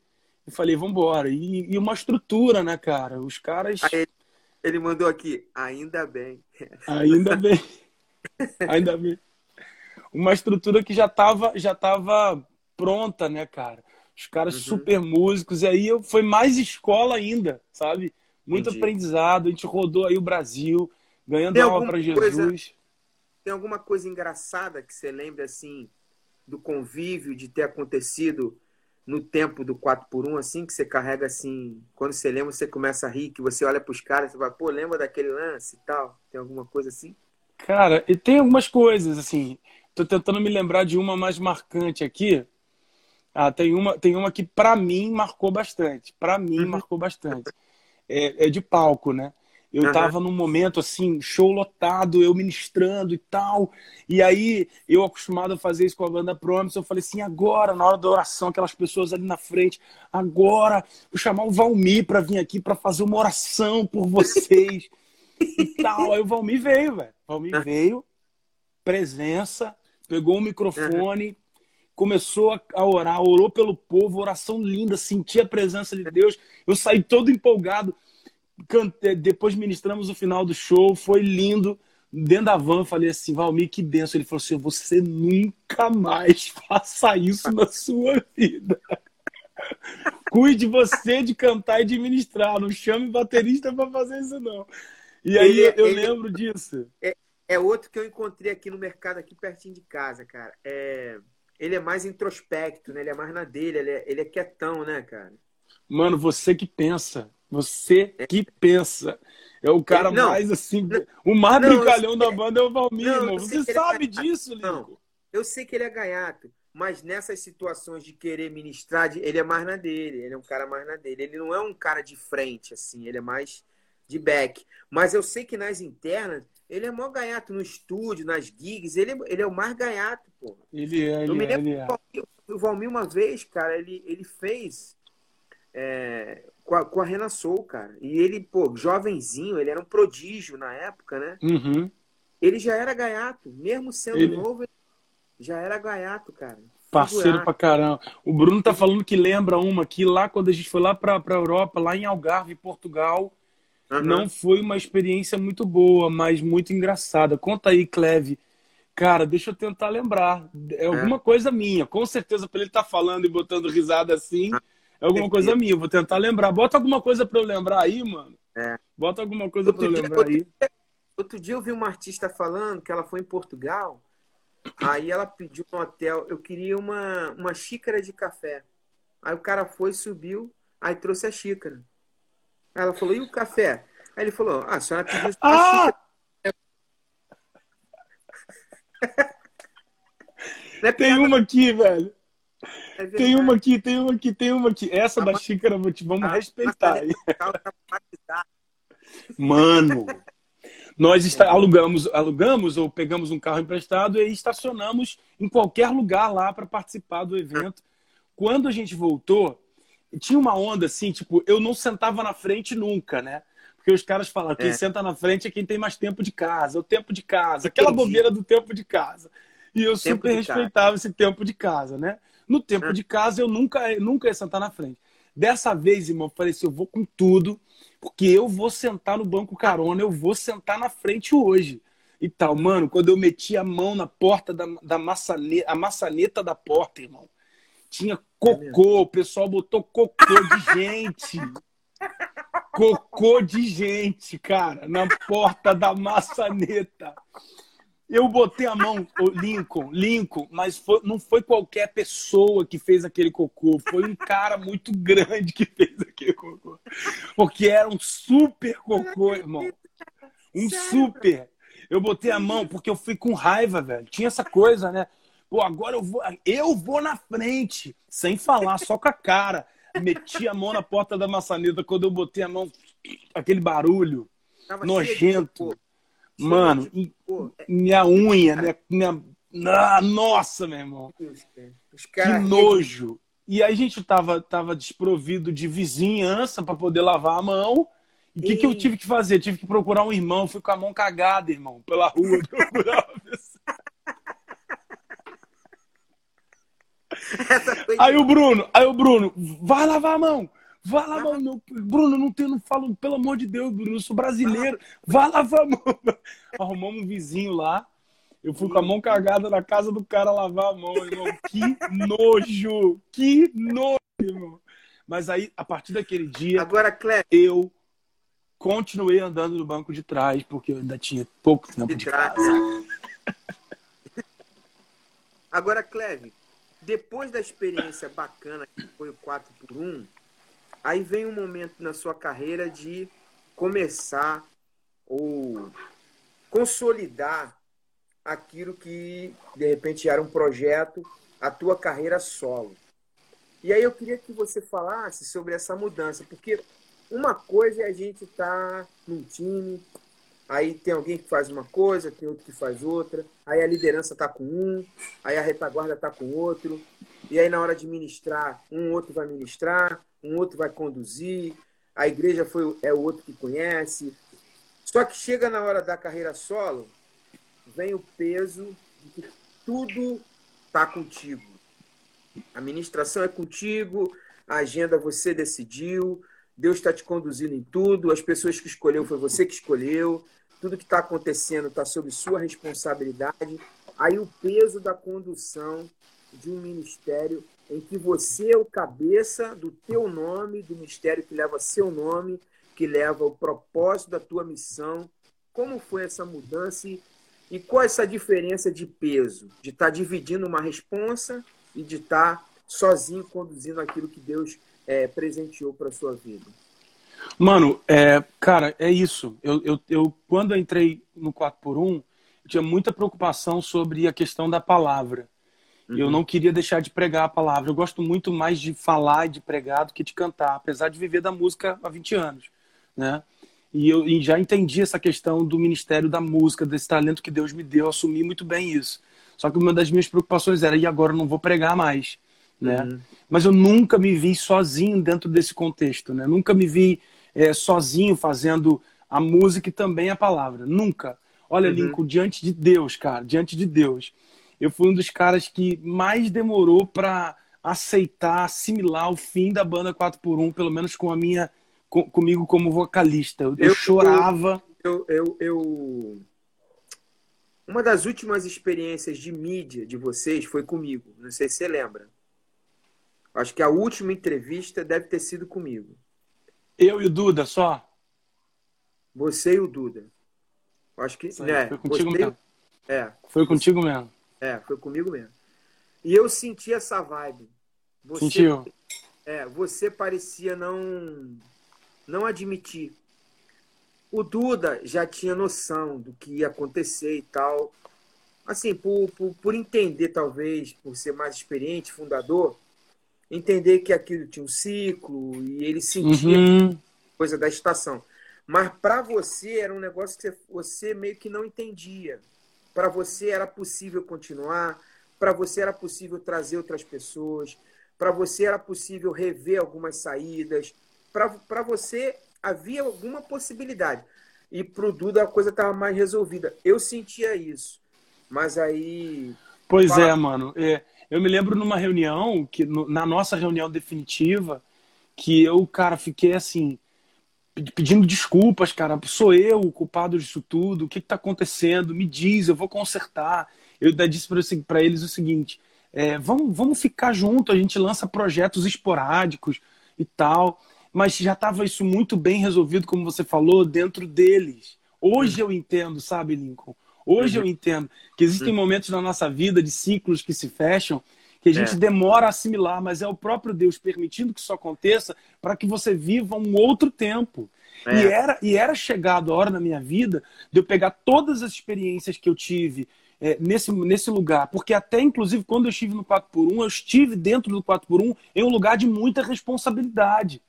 C: e falei, vambora. E, e uma estrutura, né, cara? Os caras.
B: Aí ele mandou aqui, ainda bem.
C: Ainda bem. ainda bem. Uma estrutura que já tava, já tava pronta, né, cara? Os caras uhum. super músicos. E aí eu, foi mais escola ainda, sabe? Muito Entendi. aprendizado. A gente rodou aí o Brasil, ganhando tem aula para Jesus. Coisa,
B: tem alguma coisa engraçada que você lembra, assim, do convívio de ter acontecido no tempo do 4 por 1 assim, que você carrega assim, quando você lembra, você começa a rir, que você olha para os caras e fala, pô, lembra daquele lance e tal? Tem alguma coisa assim?
C: Cara, e tem algumas coisas, assim. Tô tentando me lembrar de uma mais marcante aqui. Ah, tem uma, tem uma que para mim marcou bastante. Para mim uhum. marcou bastante. É, é de palco, né? Eu uhum. tava num momento assim, show lotado, eu ministrando e tal. E aí, eu acostumado a fazer isso com a banda Promise, eu falei assim, agora, na hora da oração, aquelas pessoas ali na frente, agora, vou chamar o Valmir para vir aqui para fazer uma oração por vocês. e tal. Aí o Valmir veio, velho. Valmir uhum. veio, presença, pegou o microfone. Começou a orar, orou pelo povo, oração linda, senti a presença de Deus. Eu saí todo empolgado cante... depois ministramos o final do show, foi lindo. Dentro da van, falei assim, Valmir, que benção. Ele falou assim: você nunca mais <laughs> faça isso na sua vida. <laughs> Cuide você de cantar e de ministrar. Não chame baterista para fazer isso, não. E aí ele, eu ele, lembro disso.
B: É, é, outro que eu encontrei aqui no mercado, aqui pertinho de casa, cara. É, ele é mais introspecto, né? Ele é mais na dele, ele é, ele é quietão, né, cara?
C: Mano, você que pensa. Você que pensa. É o cara não, mais assim. Não, o mais não, brincalhão da banda é o Valmir, irmão. Você é sabe é disso, Lincoln?
B: Eu sei que ele é gaiato, mas nessas situações de querer ministrar, ele é mais na dele. Ele é um cara mais na dele. Ele não é um cara de frente, assim. Ele é mais de back. Mas eu sei que nas internas, ele é mó gaiato no estúdio, nas gigs. Ele, ele é o mais gaiato, pô.
C: Ele é, ele, eu me lembro ele
B: é. O Valmir, uma vez, cara, ele, ele fez. É, com a, com a Rena Soul, cara. E ele, pô, jovenzinho, ele era um prodígio na época, né?
C: Uhum.
B: Ele já era gaiato, mesmo sendo ele... novo, já era gaiato, cara.
C: Parceiro pra caramba. O Bruno tá falando que lembra uma que lá, quando a gente foi lá pra, pra Europa, lá em Algarve, Portugal, uhum. não foi uma experiência muito boa, mas muito engraçada. Conta aí, Cleve. Cara, deixa eu tentar lembrar. É alguma é. coisa minha. Com certeza, pra ele estar tá falando e botando risada assim, ah. É alguma coisa minha, vou tentar lembrar. Bota alguma coisa para eu lembrar aí, mano.
B: É.
C: Bota alguma coisa para eu lembrar outro aí.
B: Dia, outro dia eu vi uma artista falando que ela foi em Portugal. Aí ela pediu no hotel, eu queria uma, uma xícara de café. Aí o cara foi, subiu, aí trouxe a xícara. Ela falou, e o café? Aí ele falou, ah, a senhora pediu a ah!
C: É Tem uma aqui, velho. É tem uma aqui, tem uma aqui, tem uma aqui. Essa da xícara, vamos respeitar. Mano, nós está, alugamos, alugamos ou pegamos um carro emprestado e estacionamos em qualquer lugar lá para participar do evento. Quando a gente voltou, tinha uma onda assim, tipo, eu não sentava na frente nunca, né? Porque os caras falam, quem é. senta na frente é quem tem mais tempo de casa, o tempo de casa, aquela Entendi. bobeira do tempo de casa. E eu tempo super respeitava casa. esse tempo de casa, né? No tempo é. de casa, eu nunca, nunca ia sentar na frente. Dessa vez, irmão, eu falei assim: eu vou com tudo, porque eu vou sentar no banco carona, eu vou sentar na frente hoje. E tal, mano, quando eu meti a mão na porta da, da maçaneta, a maçaneta da porta, irmão, tinha cocô, o pessoal botou cocô de gente. <laughs> cocô de gente, cara, na porta da maçaneta. Eu botei a mão, Lincoln, Lincoln, mas foi, não foi qualquer pessoa que fez aquele cocô, foi um cara muito grande que fez aquele cocô. Porque era um super cocô, irmão. Um super. Eu botei a mão porque eu fui com raiva, velho. Tinha essa coisa, né? Pô, agora eu vou, eu vou na frente, sem falar, só com a cara. Meti a mão na porta da maçaneta quando eu botei a mão, aquele barulho nojento. Mano, é minha unha, minha, minha... Ah, nossa, meu irmão. que nojo. E aí a gente tava, tava desprovido de vizinhança para poder lavar a mão. E o que, que eu tive que fazer? tive que procurar um irmão, fui com a mão cagada, irmão, pela rua procurar uma pessoa. <laughs> Aí o Bruno, aí o Bruno, vai lavar a mão. Vai lavar a mão. Bruno, não, tenho, não falo, pelo amor de Deus, Bruno, eu sou brasileiro. Vai lavar a mão. <laughs> Arrumamos um vizinho lá. Eu fui com a mão cagada na casa do cara lavar a mão, irmão. Que nojo! Que nojo, irmão. Mas aí, a partir daquele dia,
B: Agora, Clé...
C: eu continuei andando no banco de trás, porque eu ainda tinha pouco tempo de, de casa. <laughs>
B: Agora, Cleve, depois da experiência bacana que foi o 4 por 1 aí vem um momento na sua carreira de começar ou consolidar aquilo que de repente era um projeto, a tua carreira solo. E aí eu queria que você falasse sobre essa mudança, porque uma coisa é a gente estar tá num time, aí tem alguém que faz uma coisa, tem outro que faz outra, aí a liderança está com um, aí a retaguarda está com outro, e aí na hora de ministrar, um outro vai ministrar, um outro vai conduzir, a igreja foi, é o outro que conhece. Só que chega na hora da carreira solo, vem o peso de que tudo está contigo. A ministração é contigo, a agenda você decidiu, Deus está te conduzindo em tudo, as pessoas que escolheu foi você que escolheu, tudo que está acontecendo está sob sua responsabilidade. Aí o peso da condução de um ministério em que você é o cabeça do teu nome, do ministério que leva seu nome, que leva o propósito da tua missão. Como foi essa mudança e, e qual é essa diferença de peso? De estar tá dividindo uma responsa e de estar tá sozinho conduzindo aquilo que Deus é, presenteou para sua vida?
C: Mano, é, cara, é isso. Eu, eu, eu, quando eu entrei no 4x1, eu tinha muita preocupação sobre a questão da palavra. Uhum. Eu não queria deixar de pregar a palavra. Eu gosto muito mais de falar e de pregar do que de cantar, apesar de viver da música há 20 anos, né? E eu e já entendi essa questão do ministério da música, desse talento que Deus me deu, assumi muito bem isso. Só que uma das minhas preocupações era, e agora eu não vou pregar mais, né? Uhum. Mas eu nunca me vi sozinho dentro desse contexto, né? Nunca me vi é, sozinho fazendo a música e também a palavra. Nunca. Olha, uhum. Lincoln, diante de Deus, cara, diante de Deus eu fui um dos caras que mais demorou para aceitar, assimilar o fim da banda 4x1, pelo menos com a minha com, comigo como vocalista. Eu, eu chorava.
B: Eu, eu, eu, Uma das últimas experiências de mídia de vocês foi comigo. Não sei se você lembra. Acho que a última entrevista deve ter sido comigo.
C: Eu e o Duda só?
B: Você e o Duda. Acho que. né,
C: foi contigo
B: você...
C: mesmo.
B: É.
C: Foi contigo mesmo.
B: É, foi comigo mesmo. E eu senti essa vibe.
C: Você, Sentiu?
B: É, você parecia não não admitir. O Duda já tinha noção do que ia acontecer e tal. Assim, por, por, por entender, talvez, por ser mais experiente, fundador, entender que aquilo tinha um ciclo e ele sentia uhum. coisa da estação. Mas para você era um negócio que você meio que não entendia para você era possível continuar, para você era possível trazer outras pessoas, para você era possível rever algumas saídas, para você havia alguma possibilidade. E para o Duda a coisa estava mais resolvida. Eu sentia isso. Mas aí.
C: Pois é, mano. É, eu me lembro numa reunião, que na nossa reunião definitiva, que eu, cara, fiquei assim pedindo desculpas, cara. Sou eu o culpado disso tudo? O que está acontecendo? Me diz, eu vou consertar. Eu disse para eles o seguinte: é, vamos, vamos ficar junto, a gente lança projetos esporádicos e tal. Mas já estava isso muito bem resolvido, como você falou, dentro deles. Hoje eu entendo, sabe, Lincoln? Hoje uhum. eu entendo que existem uhum. momentos na nossa vida de ciclos que se fecham que a gente é. demora a assimilar, mas é o próprio Deus permitindo que isso aconteça para que você viva um outro tempo. É. E, era, e era chegado a hora na minha vida de eu pegar todas as experiências que eu tive é, nesse, nesse lugar, porque até inclusive quando eu estive no 4x1, eu estive dentro do 4x1 em um lugar de muita responsabilidade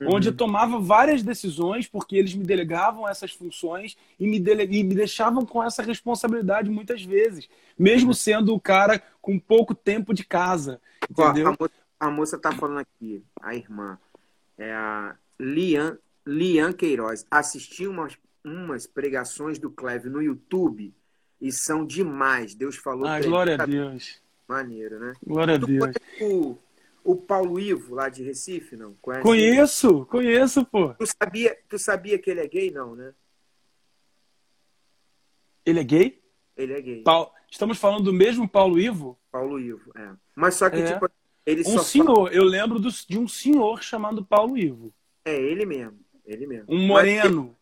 C: uhum. onde eu tomava várias decisões, porque eles me delegavam essas funções e me, dele... e me deixavam com essa responsabilidade muitas vezes, mesmo uhum. sendo o cara com pouco tempo de casa. Entendeu?
B: a, moça, a moça tá falando aqui, a irmã, é a Lian, Lian Queiroz. Assisti umas, umas pregações do Cleve no YouTube e são demais. Deus falou.
C: Ah, glória a Deus.
B: Maneiro, né?
C: Glória a Deus.
B: O, o Paulo Ivo, lá de Recife, não?
C: Conhece conheço, ele? conheço, pô.
B: Tu sabia, tu sabia que ele é gay, não, né?
C: Ele é gay?
B: Ele é gay.
C: Estamos falando do mesmo Paulo Ivo?
B: Paulo Ivo, é. Mas só que,
C: é.
B: tipo, ele
C: um
B: só
C: senhor,
B: fala...
C: eu lembro do, de um senhor chamado Paulo Ivo.
B: É, ele mesmo. Ele mesmo.
C: Um moreno.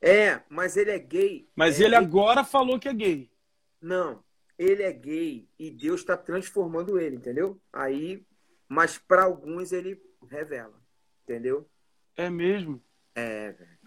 B: Mas, é, mas ele é gay.
C: Mas
B: é,
C: ele agora falou que é gay.
B: Não, ele é gay e Deus está transformando ele, entendeu? Aí, mas para alguns ele revela, entendeu?
C: É mesmo?
B: É, velho.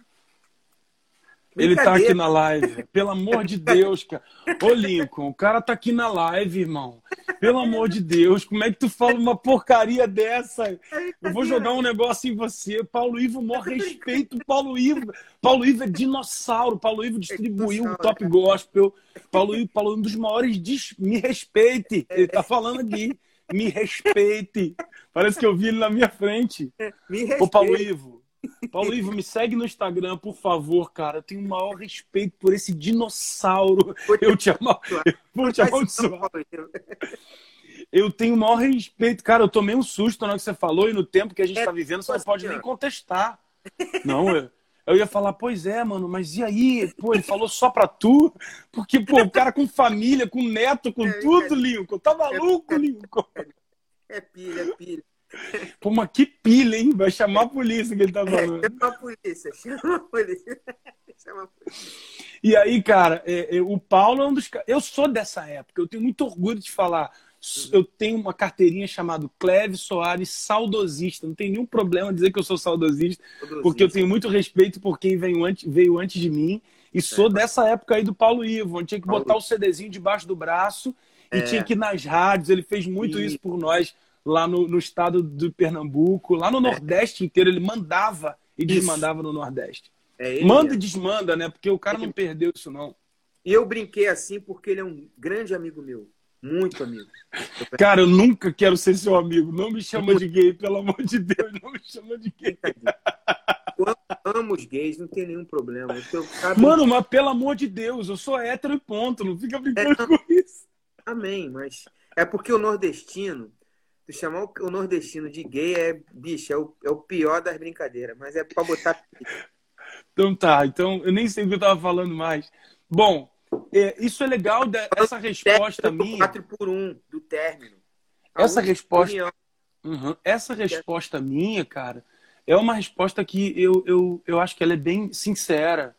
C: Ele tá aqui na live. Pelo amor de Deus, cara. Ô, Lincoln, o cara tá aqui na live, irmão. Pelo amor de Deus, como é que tu fala uma porcaria dessa? Eu vou jogar um negócio em você. Paulo Ivo, maior respeito. Paulo Ivo. Paulo Ivo é dinossauro. Paulo Ivo distribuiu o Top Gospel. Paulo Ivo, Paulo, um dos maiores. Me respeite. Ele tá falando aqui. Me respeite. Parece que eu vi ele na minha frente.
B: Me respeite.
C: Ô, Paulo Ivo. Paulo Ivo, me segue no Instagram, por favor, cara. Eu tenho o maior respeito por esse dinossauro. Eu te amo. Eu vou te amaldiçoar. Eu tenho o maior respeito. Cara, eu tomei um susto na hora que você falou e no tempo que a gente está vivendo, você não pode nem contestar. <laughs> Não, eu, eu ia falar, pois é, mano, mas e aí? Pô, ele falou só pra tu? Porque, pô, o cara com família, com neto, com tudo, Lincoln. Tá maluco, Lincoln?
B: É pilha, é pilha.
C: Pô, mas que pilha, hein? Vai chamar a polícia que ele tá falando.
B: Chama a polícia, chama a polícia. <laughs> Chama a polícia.
C: E aí, cara, é, é, o Paulo é um dos Eu sou dessa época, eu tenho muito orgulho de falar. Eu tenho uma carteirinha chamada Cleve Soares Saudosista. Não tem nenhum problema dizer que eu sou saudosista, saudosista. porque eu tenho muito respeito por quem veio antes, veio antes de mim. E sou é. dessa época aí do Paulo Ivo, onde tinha que Paulo. botar o CDzinho debaixo do braço e é. tinha que ir nas rádios. Ele fez muito isso por nós lá no, no estado do Pernambuco, lá no é. Nordeste inteiro. Ele mandava e desmandava no Nordeste.
B: É
C: Manda e desmanda, né? Porque o cara não perdeu isso, não.
B: E eu brinquei assim porque ele é um grande amigo meu. Muito amigo.
C: Cara, eu nunca quero ser seu amigo. Não me chama de gay, pelo amor de Deus. Não me chama de gay.
B: Eu amo os gays, não tem nenhum problema. Eu,
C: Mano, mas pelo amor de Deus, eu sou hétero e ponto. Não fica brincando é, com isso.
B: Amém, mas é porque o nordestino, tu chamar o nordestino de gay é, bicho, é o, é o pior das brincadeiras, mas é pra botar.
C: Então tá, então eu nem sei o que eu tava falando mais. Bom, é, isso é legal, essa resposta minha.
B: 4 por 1 do término.
C: A essa resposta. Uhum, essa resposta minha, cara, é uma resposta que eu, eu, eu acho que ela é bem sincera.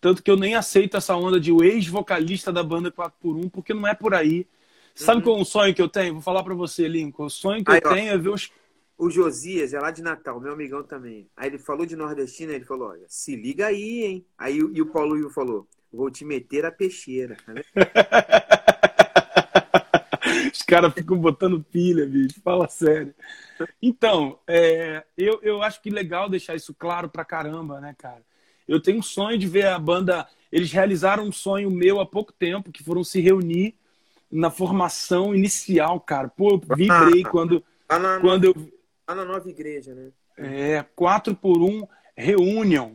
C: Tanto que eu nem aceito essa onda de o ex-vocalista da banda 4 por 1 porque não é por aí. Sabe uhum. qual é um sonho que eu tenho? Vou falar para você, Lincoln. O sonho que Aí, eu ó, tenho é ver os.
B: O Josias é lá de Natal, meu amigão também. Aí ele falou de nordestina, ele falou: olha, se liga aí, hein? Aí e o Paulo Ivo falou: Vou te meter a peixeira. Tá <laughs>
C: Os caras ficam botando pilha, bicho. Fala sério. Então, é, eu, eu acho que legal deixar isso claro pra caramba, né, cara? Eu tenho um sonho de ver a banda. Eles realizaram um sonho meu há pouco tempo, que foram se reunir na formação inicial, cara. Pô, eu vibrei ah, quando,
B: na,
C: quando eu.
B: Lá na nova igreja, né?
C: É, 4 por 1 Reunion.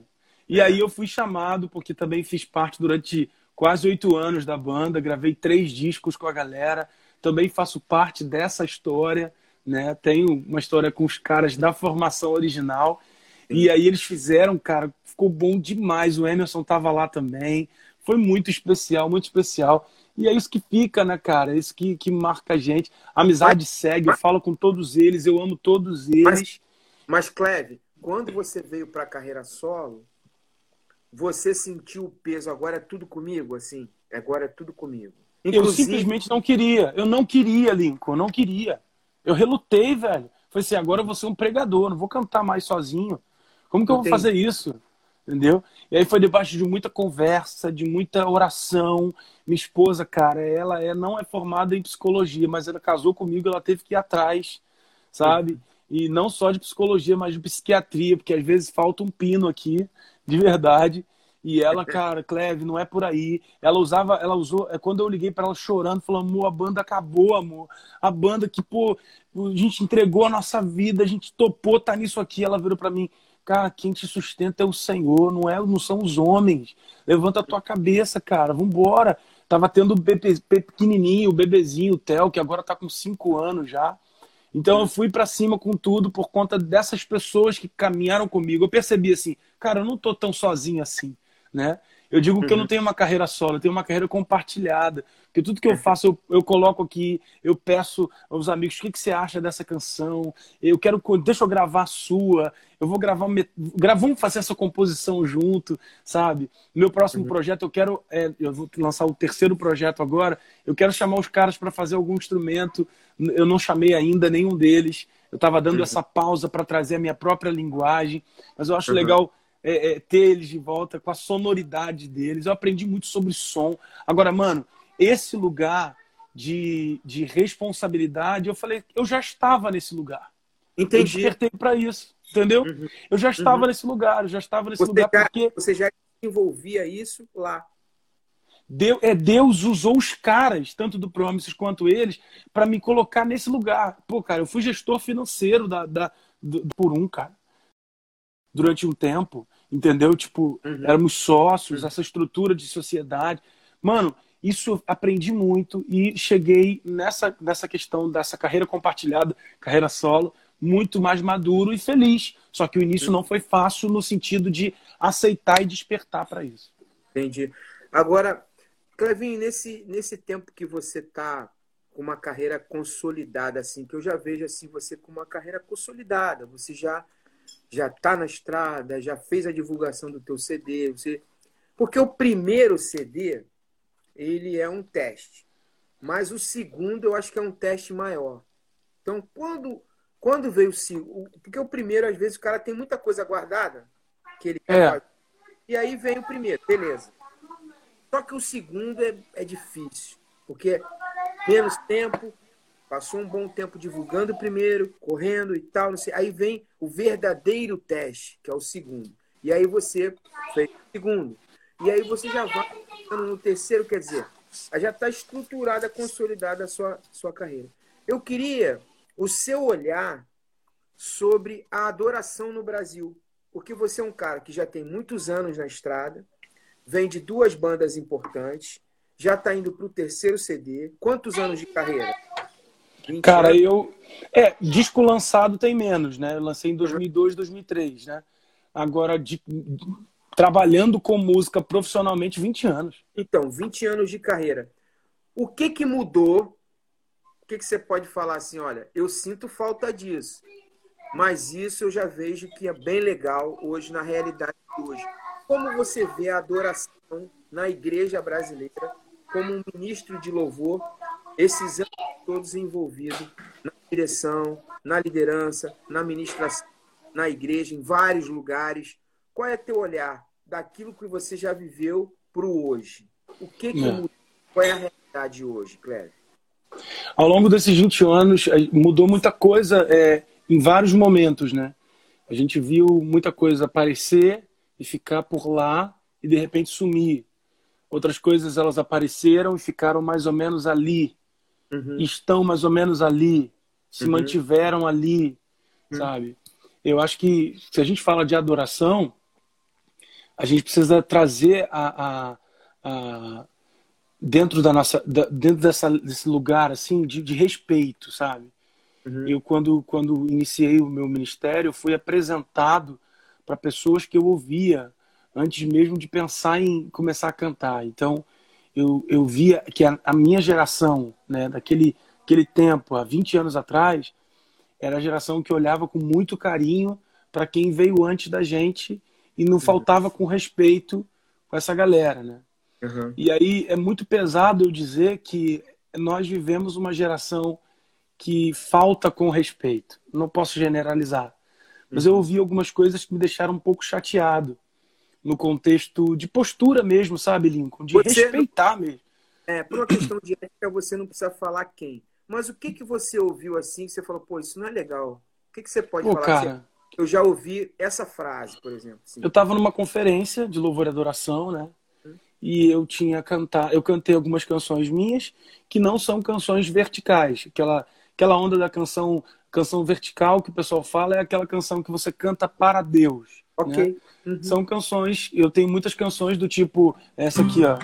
C: E aí eu fui chamado, porque também fiz parte durante quase oito anos da banda, gravei três discos com a galera, também faço parte dessa história, né? Tenho uma história com os caras da formação original. E aí eles fizeram, cara, ficou bom demais. O Emerson tava lá também. Foi muito especial, muito especial. E é isso que fica, né, cara? É isso que, que marca a gente. A amizade segue, eu falo com todos eles, eu amo todos eles.
B: Mas, mas Cleve, quando você veio para a carreira solo, você sentiu o peso, agora é tudo comigo, assim? Agora é tudo comigo.
C: Inclusive... Eu simplesmente não queria. Eu não queria, Lincoln. Eu não queria. Eu relutei, velho. Falei assim, agora eu vou ser um pregador, não vou cantar mais sozinho. Como que eu, eu vou fazer isso? Entendeu? E aí foi debaixo de muita conversa, de muita oração. Minha esposa, cara, ela é, não é formada em psicologia, mas ela casou comigo, ela teve que ir atrás, sabe? E não só de psicologia, mas de psiquiatria, porque às vezes falta um pino aqui, de verdade. E ela, cara, Cleve, não é por aí. Ela usava, ela usou, é quando eu liguei para ela chorando, falou: "Amor, a banda acabou, amor. A banda que, pô, a gente entregou a nossa vida, a gente topou tá nisso aqui". Ela virou para mim: Cara, quem te sustenta é o Senhor, não, é, não são os homens. Levanta a tua cabeça, cara, vambora. Tava tendo o bebê, pequenininho, o bebezinho, o Theo, que agora tá com cinco anos já. Então eu fui para cima com tudo por conta dessas pessoas que caminharam comigo. Eu percebi assim, cara, eu não tô tão sozinho assim, né? Eu digo que eu não uhum. tenho uma carreira solo, eu tenho uma carreira compartilhada. Porque tudo que eu faço, eu, eu coloco aqui, eu peço aos amigos, o que, que você acha dessa canção? Eu quero, deixa eu gravar a sua, eu vou gravar, vamos fazer essa composição junto, sabe? Meu próximo uhum. projeto, eu quero, é, eu vou lançar o terceiro projeto agora, eu quero chamar os caras para fazer algum instrumento, eu não chamei ainda nenhum deles, eu estava dando uhum. essa pausa para trazer a minha própria linguagem, mas eu acho uhum. legal é, é, ter eles de volta com a sonoridade deles. Eu aprendi muito sobre som. Agora, mano, esse lugar de, de responsabilidade, eu falei, eu já estava nesse lugar. Entendi. Eu despertei para isso, entendeu? Uhum. Eu já estava uhum. nesse lugar, eu já estava nesse
B: você
C: lugar
B: já,
C: porque
B: você já envolvia isso lá.
C: Deus, é, Deus usou os caras, tanto do Promises quanto eles, para me colocar nesse lugar. Pô, cara, eu fui gestor financeiro da, da do, por um, cara durante um tempo, entendeu? Tipo, uhum. éramos sócios, uhum. essa estrutura de sociedade. Mano, isso aprendi muito e cheguei nessa, nessa questão dessa carreira compartilhada, carreira solo, muito mais maduro e feliz. Só que o início uhum. não foi fácil no sentido de aceitar e despertar para isso.
B: Entendi. Agora, Clevinho, nesse, nesse tempo que você está com uma carreira consolidada, assim, que eu já vejo assim você com uma carreira consolidada, você já já está na estrada, já fez a divulgação do teu CD, você... porque o primeiro CD ele é um teste, mas o segundo eu acho que é um teste maior. Então, quando quando veio o segundo, porque o primeiro às vezes o cara tem muita coisa guardada que ele
C: é.
B: E aí vem o primeiro, beleza. Só que o segundo é, é difícil, porque menos tempo, Passou um bom tempo divulgando primeiro, correndo e tal, não sei. Aí vem o verdadeiro teste, que é o segundo. E aí você fez o segundo. E aí você já vai no terceiro, quer dizer, já está estruturada, consolidada a sua, sua carreira. Eu queria o seu olhar sobre a adoração no Brasil. Porque você é um cara que já tem muitos anos na estrada, vem de duas bandas importantes, já está indo para o terceiro CD. Quantos anos de carreira?
C: Cara, eu. É, disco lançado tem menos, né? Eu lancei em 2002, 2003, né? Agora, de... trabalhando com música profissionalmente, 20 anos.
B: Então, 20 anos de carreira. O que que mudou? O que que você pode falar assim? Olha, eu sinto falta disso. Mas isso eu já vejo que é bem legal hoje, na realidade de hoje. Como você vê a adoração na igreja brasileira como um ministro de louvor esses anos todos envolvidos na direção, na liderança, na administração, na igreja, em vários lugares. Qual é teu olhar daquilo que você já viveu para o hoje? O que, que é. Qual é a realidade hoje, Cléber?
C: Ao longo desses 20 anos, mudou muita coisa é, em vários momentos, né? A gente viu muita coisa aparecer e ficar por lá e de repente sumir. Outras coisas elas apareceram e ficaram mais ou menos ali uhum. estão mais ou menos ali, se uhum. mantiveram ali, uhum. sabe? Eu acho que se a gente fala de adoração, a gente precisa trazer a, a, a dentro da nossa da, dentro dessa, desse lugar assim de, de respeito, sabe? Uhum. Eu quando quando iniciei o meu ministério, fui apresentado para pessoas que eu ouvia antes mesmo de pensar em começar a cantar. Então, eu, eu via que a, a, minha geração, né, daquele aquele tempo, há 20 anos atrás, era a geração que olhava com muito carinho para quem veio antes da gente e não uhum. faltava com respeito com essa galera, né? Uhum. E aí é muito pesado eu dizer que nós vivemos uma geração que falta com respeito. Não posso generalizar, mas uhum. eu ouvi algumas coisas que me deixaram um pouco chateado no contexto de postura mesmo, sabe, Lincoln? De você respeitar não... mesmo.
B: É, por uma questão de ética, você não precisa falar quem. Mas o que, que você ouviu assim que você falou, pô, isso não é legal? O que, que você pode
C: pô,
B: falar?
C: Cara,
B: eu já ouvi essa frase, por exemplo.
C: Assim. Eu estava numa conferência de louvor e adoração, né? Hum. E eu tinha cantar, eu cantei algumas canções minhas que não são canções verticais, aquela aquela onda da canção Canção vertical, que o pessoal fala, é aquela canção que você canta para Deus. Ok. Né? Uhum. São canções, eu tenho muitas canções do tipo essa aqui, ó.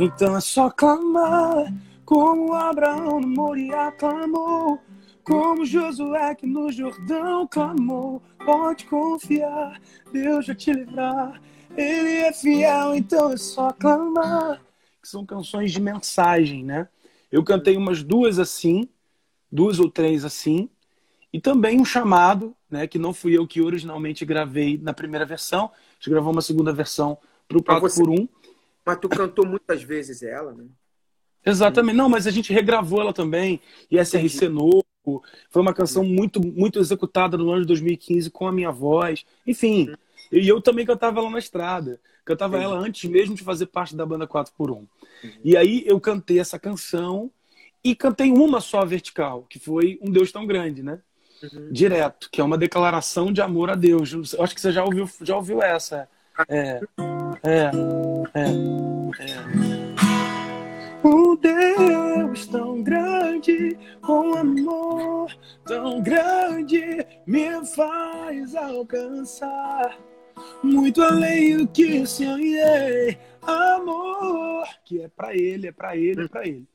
C: Então é só clamar, como Abraão no Moriá clamou, como Josué que no Jordão clamou. Pode confiar, Deus vai te livrar. Ele é fiel, então é só clamar. Que são canções de mensagem, né? Eu cantei umas duas assim, duas ou três assim, e também um chamado, né, que não fui eu que originalmente gravei na primeira versão, a gente gravou uma segunda versão para o 4 por 1
B: Mas tu cantou muitas vezes ela, né?
C: Exatamente, não, mas a gente regravou ela também, e SRC novo, foi uma canção muito, muito executada no ano de 2015 com a minha voz, enfim, e eu também cantava ela na estrada, cantava ela antes mesmo de fazer parte da banda 4 por 1 uhum. E aí eu cantei essa canção e cantei uma só vertical, que foi Um Deus Tão Grande, né? Uhum. Direto, que é uma declaração de amor a Deus. Eu acho que você já ouviu, já ouviu essa. É, é, é, é. Um Deus tão grande, com amor tão grande, me faz alcançar muito além do que sonhei. Amor, que é para ele, é para ele, é para ele.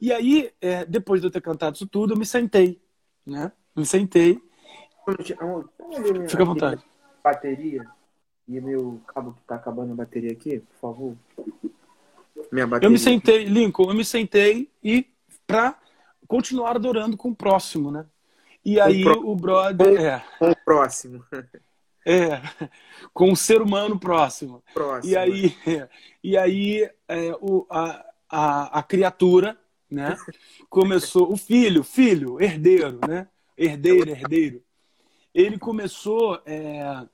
C: E aí, é, depois de eu ter cantado isso tudo, eu me sentei, né? Me sentei. Fica à vontade.
B: Bateria. E meu cabo que tá acabando a bateria aqui, por favor.
C: Minha bateria. Eu me sentei, Lincoln, eu me sentei e pra continuar adorando com o próximo, né? E aí o, o brother.
B: Com, é, com o próximo. <laughs>
C: É, com o ser humano próximo. próximo. E aí, é, e aí é, o, a, a, a criatura, né? <laughs> Começou, o filho, filho, herdeiro, né? Herdeiro, herdeiro, ele começou é,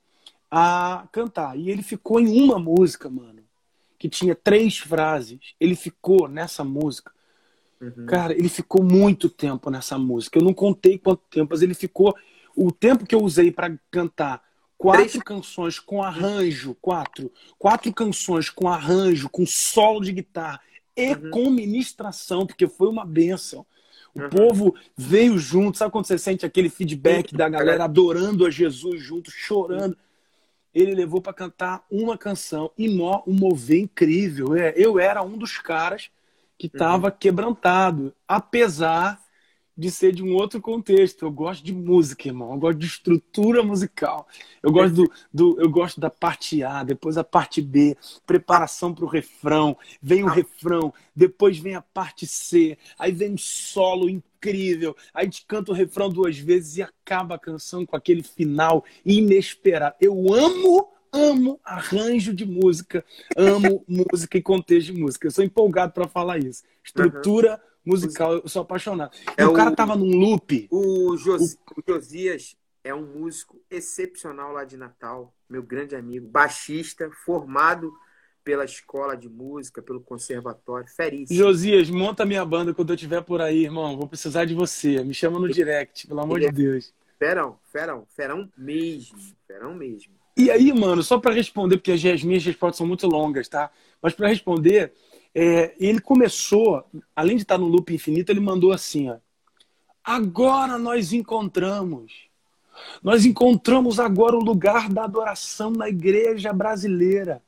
C: a cantar. E ele ficou em uma música, mano, que tinha três frases. Ele ficou nessa música. Uhum. Cara, ele ficou muito tempo nessa música. Eu não contei quanto tempo, mas ele ficou. O tempo que eu usei para cantar quatro três... canções com arranjo, quatro, quatro canções com arranjo, com solo de guitarra e uhum. com ministração, porque foi uma benção. O uhum. povo veio junto. Sabe quando você sente aquele feedback da galera adorando a Jesus junto, chorando? Ele levou para cantar uma canção e um mover incrível. É, eu era um dos caras que estava uhum. quebrantado, apesar de ser de um outro contexto. Eu gosto de música, irmão. Eu gosto de estrutura musical. Eu gosto do, do eu gosto da parte A, depois a parte B, preparação para o refrão, vem o refrão, depois vem a parte C, aí vem um solo incrível, aí gente canta o refrão duas vezes e acaba a canção com aquele final inesperado. Eu amo amo arranjo de música, amo <laughs> música e contexto de música. Eu sou empolgado para falar isso. Estrutura uhum musical, eu sou apaixonado. É o, o cara tava num loop.
B: O, Jos, o... o Josias é um músico excepcional lá de Natal, meu grande amigo, baixista, formado pela escola de música, pelo conservatório, feríssimo.
C: Josias, monta minha banda quando eu estiver por aí, irmão. Vou precisar de você. Me chama no direct, pelo amor de é Deus.
B: Ferão, ferão, ferão mesmo, ferão mesmo.
C: E aí, mano, só para responder, porque as minhas respostas são muito longas, tá? Mas para responder, é, ele começou, além de estar no loop infinito, ele mandou assim: ó, agora nós encontramos. Nós encontramos agora o lugar da adoração na igreja brasileira,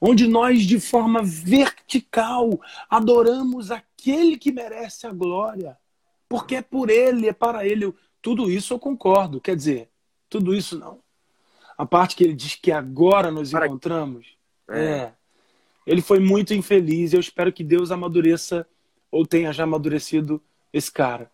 C: onde nós, de forma vertical, adoramos aquele que merece a glória, porque é por ele, é para ele. Tudo isso eu concordo, quer dizer, tudo isso não. A parte que ele diz que agora nós encontramos, é, é ele foi muito infeliz. Eu espero que Deus amadureça ou tenha já amadurecido esse cara.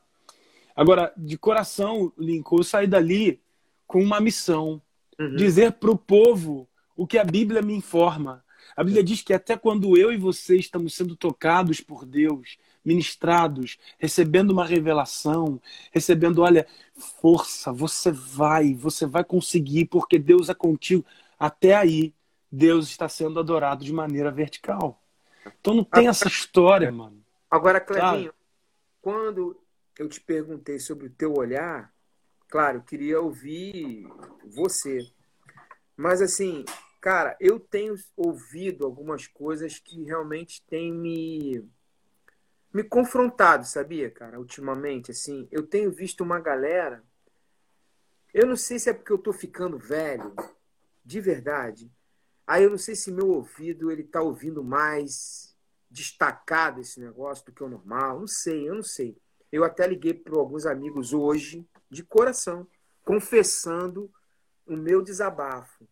C: Agora, de coração, Lincoln, eu saí dali com uma missão: uhum. dizer para o povo o que a Bíblia me informa. A Bíblia diz que até quando eu e você estamos sendo tocados por Deus, ministrados, recebendo uma revelação, recebendo, olha, força, você vai, você vai conseguir, porque Deus é contigo. Até aí, Deus está sendo adorado de maneira vertical. Então não tem essa história, mano.
B: Agora, Clevinho, quando eu te perguntei sobre o teu olhar, claro, eu queria ouvir você. Mas assim, cara, eu tenho ouvido algumas coisas que realmente têm me me confrontado, sabia, cara, ultimamente, assim. Eu tenho visto uma galera. Eu não sei se é porque eu tô ficando velho, de verdade. Aí eu não sei se meu ouvido ele tá ouvindo mais destacado esse negócio do que o normal. Não sei, eu não sei. Eu até liguei para alguns amigos hoje, de coração, confessando o meu desabafo.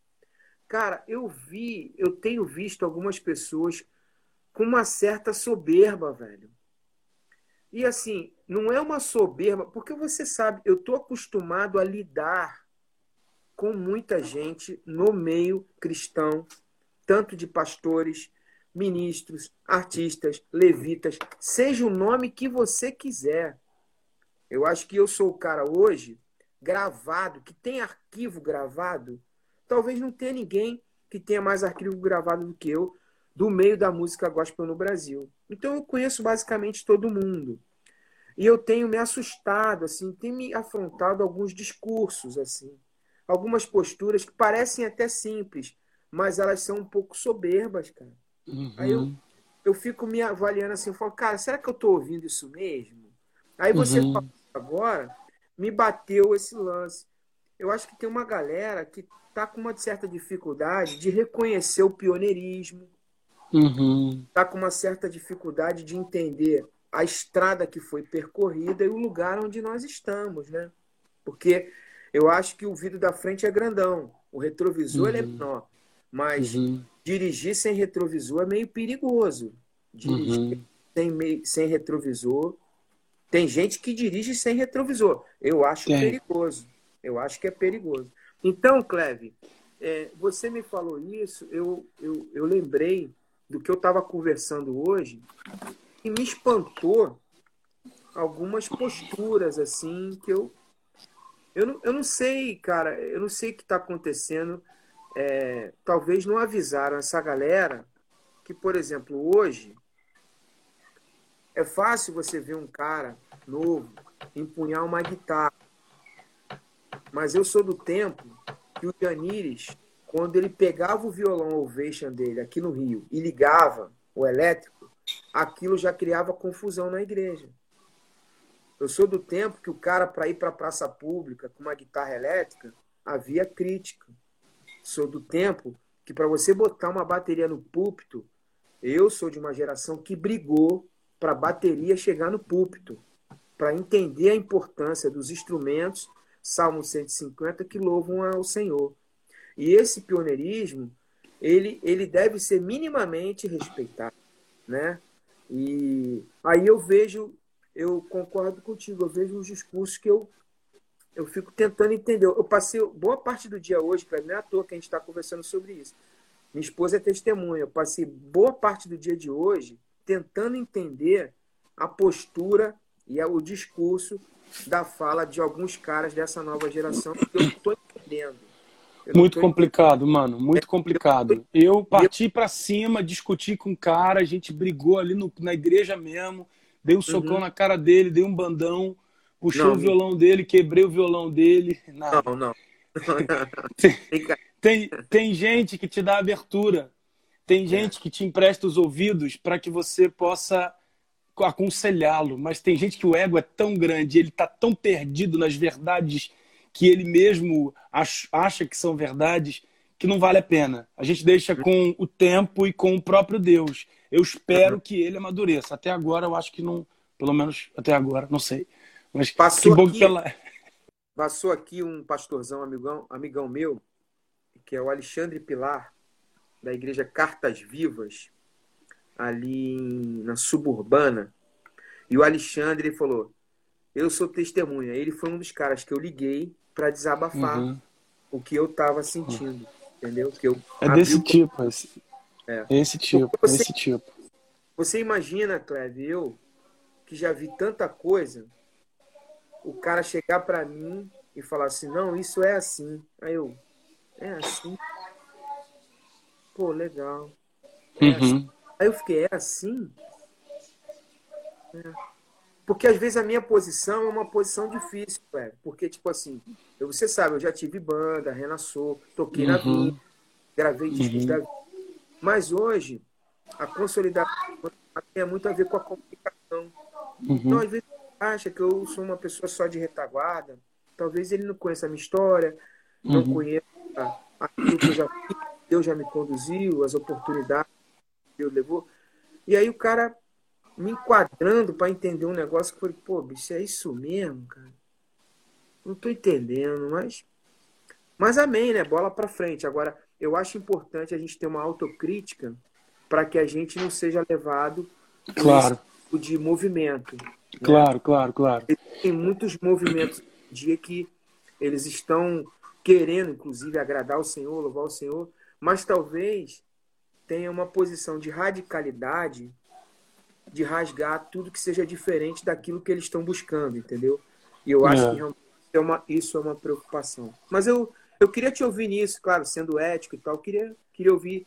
B: Cara, eu vi, eu tenho visto algumas pessoas com uma certa soberba, velho. E assim, não é uma soberba, porque você sabe, eu tô acostumado a lidar com muita gente no meio cristão, tanto de pastores, ministros, artistas, levitas, seja o nome que você quiser. Eu acho que eu sou o cara hoje gravado, que tem arquivo gravado. Talvez não tenha ninguém que tenha mais arquivo gravado do que eu do meio da música gospel no Brasil. Então eu conheço basicamente todo mundo. E eu tenho me assustado, assim, tem me afrontado alguns discursos, assim, algumas posturas que parecem até simples, mas elas são um pouco soberbas, cara. Uhum. Aí eu, eu fico me avaliando assim, eu falo, cara, será que eu estou ouvindo isso mesmo? Aí você uhum. agora me bateu esse lance. Eu acho que tem uma galera que está com uma certa dificuldade de reconhecer o pioneirismo, está uhum. Com uma certa dificuldade de entender a estrada que foi percorrida e o lugar onde nós estamos, né? Porque eu acho que o vidro da frente é grandão, o retrovisor uhum. é menor, mas uhum. dirigir sem retrovisor é meio perigoso. Dirigir uhum. sem, meio, sem retrovisor. Tem gente que dirige sem retrovisor. Eu acho é. perigoso. Eu acho que é perigoso. Então, Cleve, é, você me falou isso, eu, eu, eu lembrei do que eu estava conversando hoje e me espantou algumas posturas assim que eu eu não, eu não sei, cara, eu não sei o que está acontecendo. É, talvez não avisaram essa galera que, por exemplo, hoje é fácil você ver um cara novo empunhar uma guitarra. Mas eu sou do tempo que o Janires, quando ele pegava o violão Ovation dele aqui no Rio e ligava o elétrico, aquilo já criava confusão na igreja. Eu sou do tempo que o cara, para ir para a praça pública com uma guitarra elétrica, havia crítica. Sou do tempo que, para você botar uma bateria no púlpito, eu sou de uma geração que brigou para a bateria chegar no púlpito, para entender a importância dos instrumentos, Salmo 150, que louvam ao Senhor. E esse pioneirismo, ele, ele deve ser minimamente respeitado, né? E aí eu vejo eu concordo contigo. Eu vejo os discursos que eu, eu fico tentando entender. Eu passei boa parte do dia hoje, não é à toa que a gente está conversando sobre isso. Minha esposa é testemunha. Eu passei boa parte do dia de hoje tentando entender a postura e o discurso da fala de alguns caras dessa nova geração que eu estou entendendo.
C: muito complicado, mano, muito complicado. Eu parti para cima, discuti com o cara, a gente brigou ali no, na igreja mesmo dei um socão uhum. na cara dele, dei um bandão, puxei não, o violão dele, quebrei o violão dele.
B: Nada. Não, não. <laughs>
C: tem, tem, tem gente que te dá abertura, tem é. gente é. que te empresta os ouvidos para que você possa aconselhá-lo, mas tem gente que o ego é tão grande, ele está tão perdido nas verdades que ele mesmo acha que são verdades que não vale a pena. A gente deixa com o tempo e com o próprio Deus. Eu espero que ele amadureça. Até agora, eu acho que não. Pelo menos até agora, não sei. Mas
B: passou que bom aqui, pela... <laughs> Passou aqui um pastorzão, amigão, amigão meu, que é o Alexandre Pilar, da igreja Cartas Vivas, ali na suburbana. E o Alexandre falou: Eu sou testemunha. Ele foi um dos caras que eu liguei para desabafar uhum. o que eu estava sentindo. Entendeu? Que eu
C: é desse tipo. Esse... É. Esse tipo, você, esse tipo.
B: Você imagina, Cleve, eu que já vi tanta coisa, o cara chegar para mim e falar assim, não, isso é assim. Aí eu, é assim? Pô, legal. É uhum. assim. Aí eu fiquei, é assim? É. Porque às vezes a minha posição é uma posição difícil, velho. Porque, tipo assim, eu, você sabe, eu já tive banda, renassou, toquei uhum. na vida, gravei discos uhum. da vida. Mas hoje, a consolidação tem muito a ver com a comunicação. Uhum. Então, às vezes, acha que eu sou uma pessoa só de retaguarda. Talvez ele não conheça a minha história, não uhum. conheça aquilo que eu já fiz, Deus já me conduziu, as oportunidades que Deus levou. E aí o cara me enquadrando para entender um negócio que eu falei, pô, bicho, é isso mesmo, cara? Não tô entendendo, mas. Mas amém, né? Bola para frente. Agora, eu acho importante a gente ter uma autocrítica para que a gente não seja levado
C: claro.
B: tipo de movimento. Né?
C: Claro, claro, claro.
B: Tem muitos movimentos dia que eles estão querendo, inclusive, agradar o Senhor, louvar o Senhor, mas talvez tenha uma posição de radicalidade de rasgar tudo que seja diferente daquilo que eles estão buscando, entendeu? E eu acho é. que realmente é uma, isso é uma preocupação. Mas eu, eu queria te ouvir nisso, claro, sendo ético e tal, queria, queria ouvir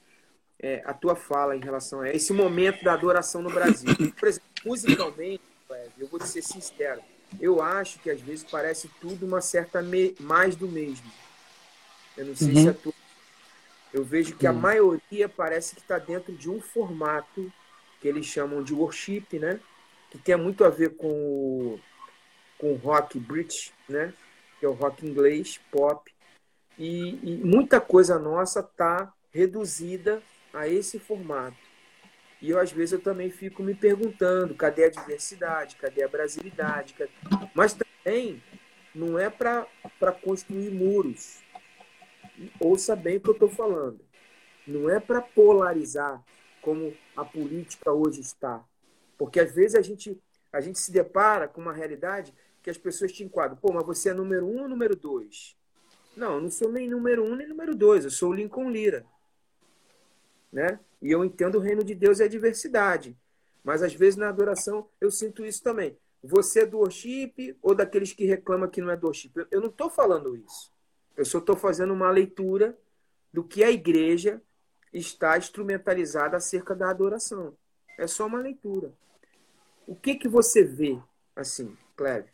B: é, a tua fala em relação a esse momento da adoração no Brasil. Por exemplo, musicalmente, eu vou te ser sincero, eu acho que às vezes parece tudo uma certa me... mais do mesmo. Eu não sei uhum. se é tudo. Eu vejo que a uhum. maioria parece que está dentro de um formato que eles chamam de worship, né? Que tem muito a ver com o, com o rock british, né? Que é o rock inglês, pop. E, e muita coisa nossa está reduzida a esse formato. E eu, às vezes, eu também fico me perguntando, cadê a diversidade, cadê a brasilidade? Cadê... Mas também não é para construir muros. Ouça bem o que eu estou falando. Não é para polarizar como a política hoje está. Porque, às vezes, a gente, a gente se depara com uma realidade que as pessoas te enquadram. Pô, mas você é número um ou número dois? Não, eu não sou nem número um nem número dois. Eu sou o Lincoln Lira. Né? E eu entendo o reino de Deus é a diversidade. Mas às vezes na adoração eu sinto isso também. Você é do worship ou daqueles que reclamam que não é do worship? Eu não estou falando isso. Eu só estou fazendo uma leitura do que a igreja está instrumentalizada acerca da adoração. É só uma leitura. O que que você vê assim, Cléber?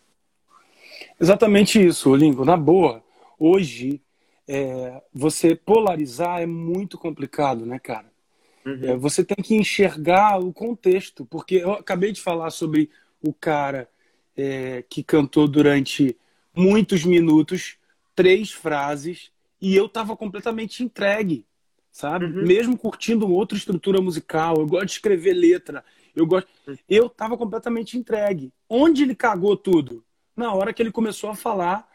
C: Exatamente isso, Lingo. Na boa, hoje é, você polarizar é muito complicado, né, cara? Uhum. É, você tem que enxergar o contexto, porque eu acabei de falar sobre o cara é, que cantou durante muitos minutos, três frases, e eu estava completamente entregue, sabe? Uhum. Mesmo curtindo outra estrutura musical, eu gosto de escrever letra, eu gosto. Uhum. Eu estava completamente entregue. Onde ele cagou tudo? Na hora que ele começou a falar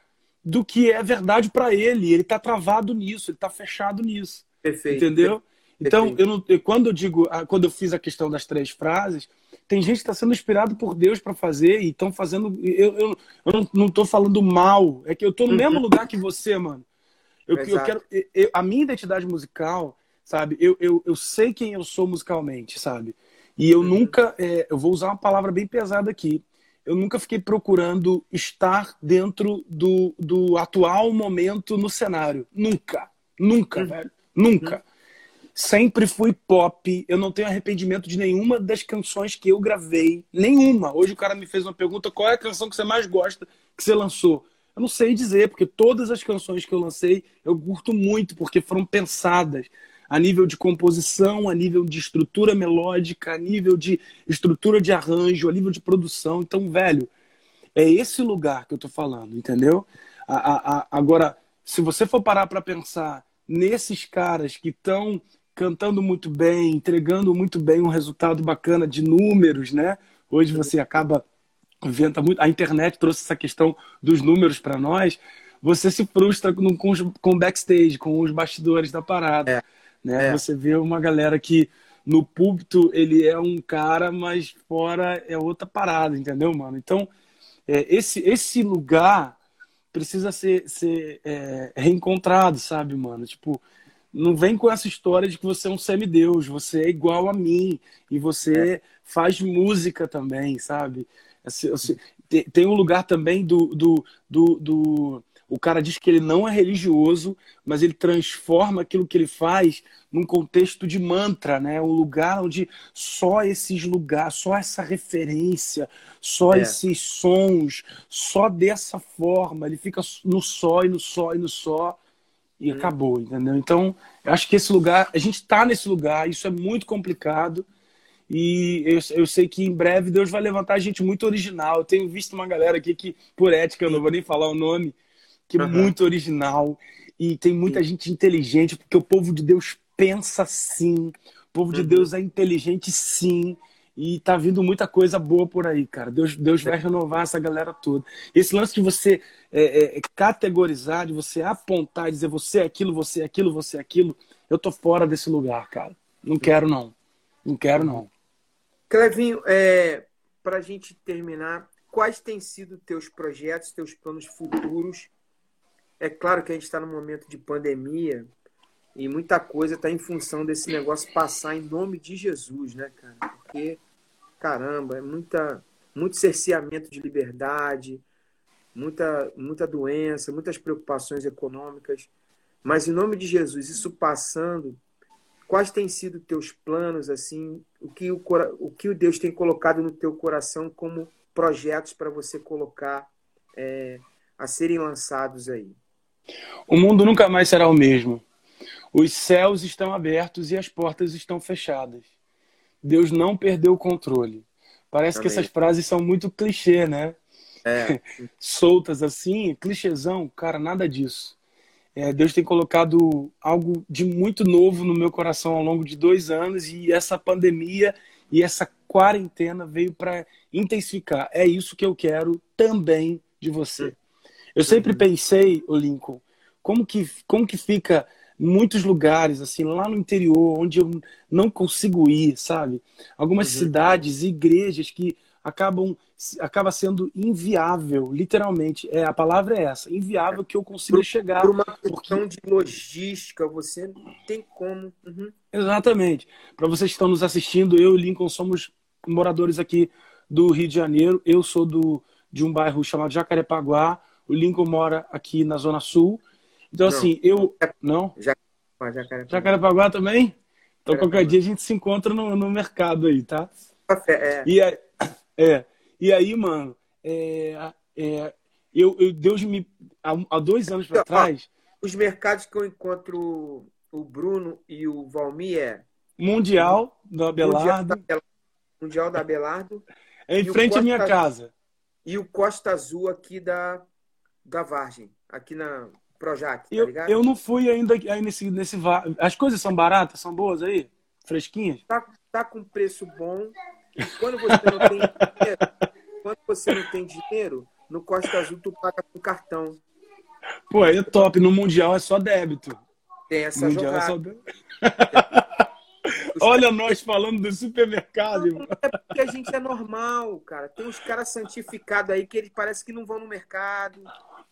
C: do que é verdade para ele. Ele está travado nisso, ele está fechado nisso. Perfeito. Entendeu? Então, eu não, eu, quando eu digo, quando eu fiz a questão das três frases, tem gente que está sendo inspirado por Deus para fazer e estão fazendo. Eu, eu, eu não estou falando mal, é que eu estou no <laughs> mesmo lugar que você, mano. Eu, eu quero. Eu, a minha identidade musical, sabe? Eu, eu, eu sei quem eu sou musicalmente, sabe? E eu uhum. nunca. É, eu vou usar uma palavra bem pesada aqui. Eu nunca fiquei procurando estar dentro do, do atual momento no cenário. Nunca. Nunca, uhum. velho. Nunca. Uhum sempre fui pop. Eu não tenho arrependimento de nenhuma das canções que eu gravei. Nenhuma. Hoje o cara me fez uma pergunta: qual é a canção que você mais gosta que você lançou? Eu não sei dizer, porque todas as canções que eu lancei eu curto muito, porque foram pensadas a nível de composição, a nível de estrutura melódica, a nível de estrutura de arranjo, a nível de produção. Então, velho, é esse lugar que eu tô falando, entendeu? A, a, a, agora, se você for parar para pensar nesses caras que estão cantando muito bem, entregando muito bem um resultado bacana de números, né? Hoje você acaba vendo muito, a internet trouxe essa questão dos números para nós. Você se frustra com, com, backstage, com os bastidores da parada, é. Né? É. Você vê uma galera que no púlpito ele é um cara, mas fora é outra parada, entendeu, mano? Então, é, esse, esse lugar precisa ser, ser é, reencontrado, sabe, mano? Tipo, não vem com essa história de que você é um semideus, você é igual a mim e você é. faz música também, sabe? Assim, assim, tem um lugar também do, do, do, do, O cara diz que ele não é religioso, mas ele transforma aquilo que ele faz num contexto de mantra, né? Um lugar onde só esses lugares, só essa referência, só é. esses sons, só dessa forma, ele fica no só e no só e no só e hum. acabou, entendeu? Então, eu acho que esse lugar, a gente está nesse lugar, isso é muito complicado E eu, eu sei que em breve Deus vai levantar gente muito original. Eu tenho visto uma galera aqui que, por ética, eu não vou nem falar o nome, que é uhum. muito original. E tem muita Sim. gente inteligente, porque o povo de Deus pensa sim. O povo de uhum. Deus é inteligente sim. E tá vindo muita coisa boa por aí, cara. Deus, Deus vai renovar essa galera toda. Esse lance de você é, é, é, categorizar, de você apontar, dizer você é aquilo, você é aquilo, você é aquilo, eu tô fora desse lugar, cara. Não quero, não. Não quero, não.
B: Clevinho, é, para a gente terminar, quais têm sido teus projetos, teus planos futuros? É claro que a gente está num momento de pandemia e muita coisa está em função desse negócio passar em nome de Jesus, né, cara? Porque caramba, é muita, muito cerceamento de liberdade, muita, muita doença, muitas preocupações econômicas. Mas em nome de Jesus, isso passando, quais têm sido teus planos assim? O que o, o que o Deus tem colocado no teu coração como projetos para você colocar é, a serem lançados aí?
C: O mundo nunca mais será o mesmo. Os céus estão abertos e as portas estão fechadas. Deus não perdeu o controle. Parece Também. que essas frases são muito clichê, né? É. <laughs> Soltas assim, clichêzão, cara, nada disso. É, Deus tem colocado algo de muito novo no meu coração ao longo de dois anos e essa pandemia e essa quarentena veio para intensificar. É isso que eu quero também de você. Eu sempre uhum. pensei, o Lincoln, como que, como que fica muitos lugares, assim, lá no interior, onde eu não consigo ir, sabe? Algumas uhum. cidades, igrejas que acabam acaba sendo inviável, literalmente. É, a palavra é essa, inviável que eu consiga
B: por,
C: chegar.
B: Por uma questão porque... de logística, você não tem como. Uhum.
C: Exatamente. Para vocês que estão nos assistindo, eu e Lincoln somos moradores aqui do Rio de Janeiro. Eu sou do, de um bairro chamado Jacarepaguá. O Lincoln mora aqui na Zona Sul. Então, não. assim, eu. Não?
B: Jacarepaguá.
C: Jacarepaguá também? Então, qualquer dia a gente se encontra no, no mercado aí, tá?
B: É.
C: E aí, <coughs> é. E aí, mano, é, é, eu, eu, Deus me. Há, há dois anos para trás.
B: Os mercados que eu encontro o Bruno e o Valmir é.
C: Mundial do Abelardo. Mundial da,
B: Mundial da Abelardo.
C: É em frente à minha casa.
B: E o Costa Azul aqui da, da Vargem, aqui na Projac, tá
C: eu,
B: ligado?
C: Eu não fui ainda aí nesse, nesse. As coisas são baratas, são boas aí? Fresquinhas?
B: Tá, tá com preço bom. Quando você não tem dinheiro, quando você não tem dinheiro, no Costa Azul tu paga com cartão.
C: Pô, aí é top. No Mundial é só débito.
B: Tem essa Mundial jogada. É só débito.
C: Olha nós falando do supermercado. Não,
B: é porque a gente é normal, cara. Tem uns caras santificados aí que eles parece que não vão no mercado.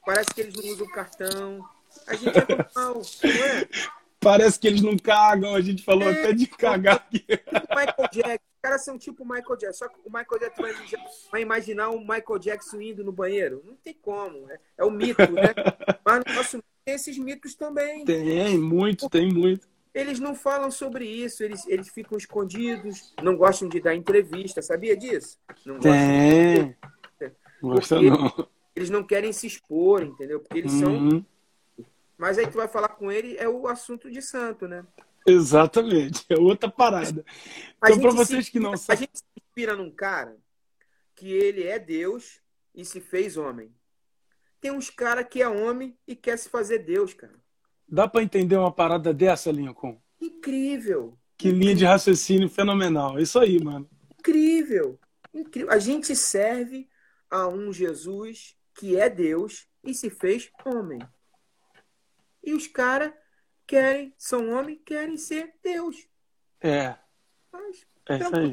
B: Parece que eles não usam cartão. A gente é normal, não é? <laughs>
C: Parece que eles não cagam. A gente falou é, até de cagar aqui.
B: Tipo Michael Jackson. Os caras são tipo o Michael Jackson. Só que o Michael Jackson vai, vai imaginar o Michael Jackson indo no banheiro? Não tem como. É, é o mito, né? Mas no nosso tem esses mitos também.
C: Tem, muito, tem muito.
B: Eles não falam sobre isso, eles, eles ficam escondidos, não gostam de dar entrevista, sabia disso? Não
C: gostam tem. De... Gosta não.
B: Eles não querem se expor, entendeu? Porque eles uhum. são. Mas aí tu vai falar com ele, é o assunto de santo, né?
C: Exatamente, é outra parada. Então, para vocês
B: se,
C: que não
B: sabem. A gente se inspira num cara que ele é Deus e se fez homem. Tem uns cara que é homem e quer se fazer Deus, cara.
C: Dá para entender uma parada dessa, Lincoln?
B: Incrível.
C: Que linha de raciocínio fenomenal. Isso aí, mano.
B: Incrível. Incrível. A gente serve a um Jesus que é Deus e se fez homem. E os caras querem, são homens, querem ser Deus.
C: É. Mas, é isso aí.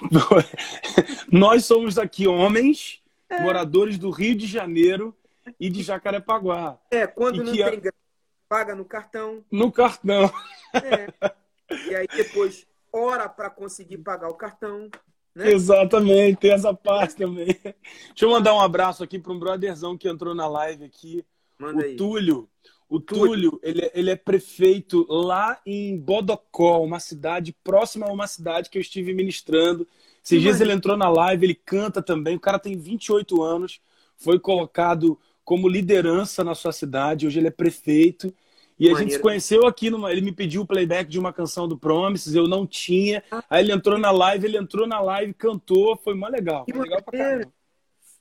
C: <laughs> Nós somos aqui homens, é. moradores do Rio de Janeiro e de Jacarepaguá.
B: É, quando não tem paga no cartão.
C: No cartão.
B: É. E aí depois ora para conseguir pagar o cartão. Né?
C: Exatamente, tem essa parte também. Deixa eu mandar um abraço aqui para um brotherzão que entrou na live aqui. Manda o aí. Túlio. O Túlio, ele, é, ele é prefeito lá em Bodocó, uma cidade próxima a uma cidade que eu estive ministrando. Esses dias ele entrou na live, ele canta também. O cara tem 28 anos, foi colocado como liderança na sua cidade. Hoje ele é prefeito. E a gente se conheceu aqui, numa, ele me pediu o playback de uma canção do Promises, eu não tinha. Aí ele entrou na live, ele entrou na live, cantou, foi mó legal. Foi legal pra caramba.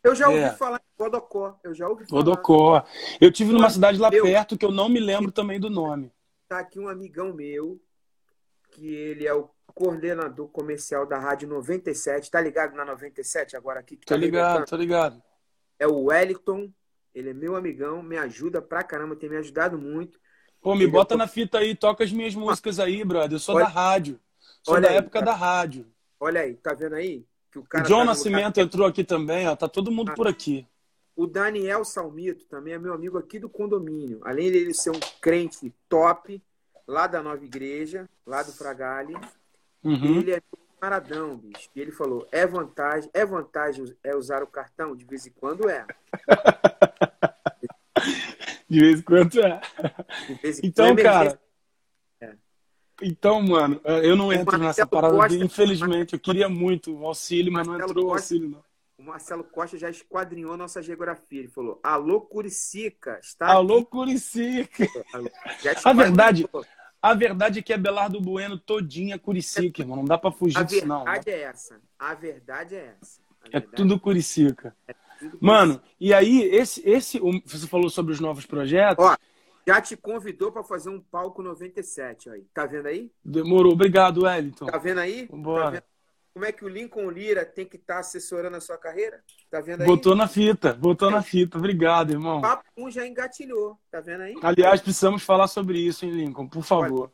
B: Eu já ouvi é. falar em Bodocó. Eu já ouvi
C: falar. Bodocó. Eu tive numa cidade lá perto que eu não me lembro também do nome.
B: Tá aqui um amigão meu, que ele é o coordenador comercial da Rádio 97. Tá ligado na 97 agora aqui? Que
C: tá tô ligado, tô ligado.
B: É o Wellington. Ele é meu amigão, me ajuda pra caramba, tem me ajudado muito.
C: Pô, me bota na fita aí, toca as minhas músicas aí, brother. Eu sou olha... da rádio. Sou da aí, época tá... da rádio.
B: Olha aí, tá vendo aí?
C: Que o cara John tá Nascimento entrou aqui também, ó. Tá todo mundo ah, por aqui.
B: O Daniel Salmito também é meu amigo aqui do condomínio. Além dele ser um crente top, lá da nova igreja, lá do Fragale, uhum. ele é maradão, bicho. E ele falou: é vantagem, é vantagem é usar o cartão? De vez em quando é. <laughs>
C: De vez em quando é. Vez em então, cara. Então, mano, eu não entro nessa parada. Costa, infelizmente, eu queria muito o auxílio, mas não entrou o auxílio, não.
B: O Marcelo Costa já esquadrinhou nossa geografia. Ele falou: Alô, Curicica. Está
C: Alô, aqui. Curicica. <laughs> A verdade, a verdade é que é Belardo Bueno todinha Curicica, irmão. Não dá pra fugir disso, não.
B: A verdade é essa. A verdade é essa.
C: É tudo Curicica. É Mano, e aí, esse, esse, você falou sobre os novos projetos. Ó,
B: já te convidou para fazer um palco 97 aí. Tá vendo aí?
C: Demorou. Obrigado, Wellington.
B: Tá vendo aí?
C: Vambora. Tá
B: vendo? Como é que o Lincoln Lira tem que estar tá assessorando a sua carreira? Tá vendo aí?
C: Botou na fita, botou é. na fita. Obrigado, irmão. O
B: papo 1 já engatilhou, tá vendo aí?
C: Aliás, precisamos falar sobre isso, hein, Lincoln? Por favor.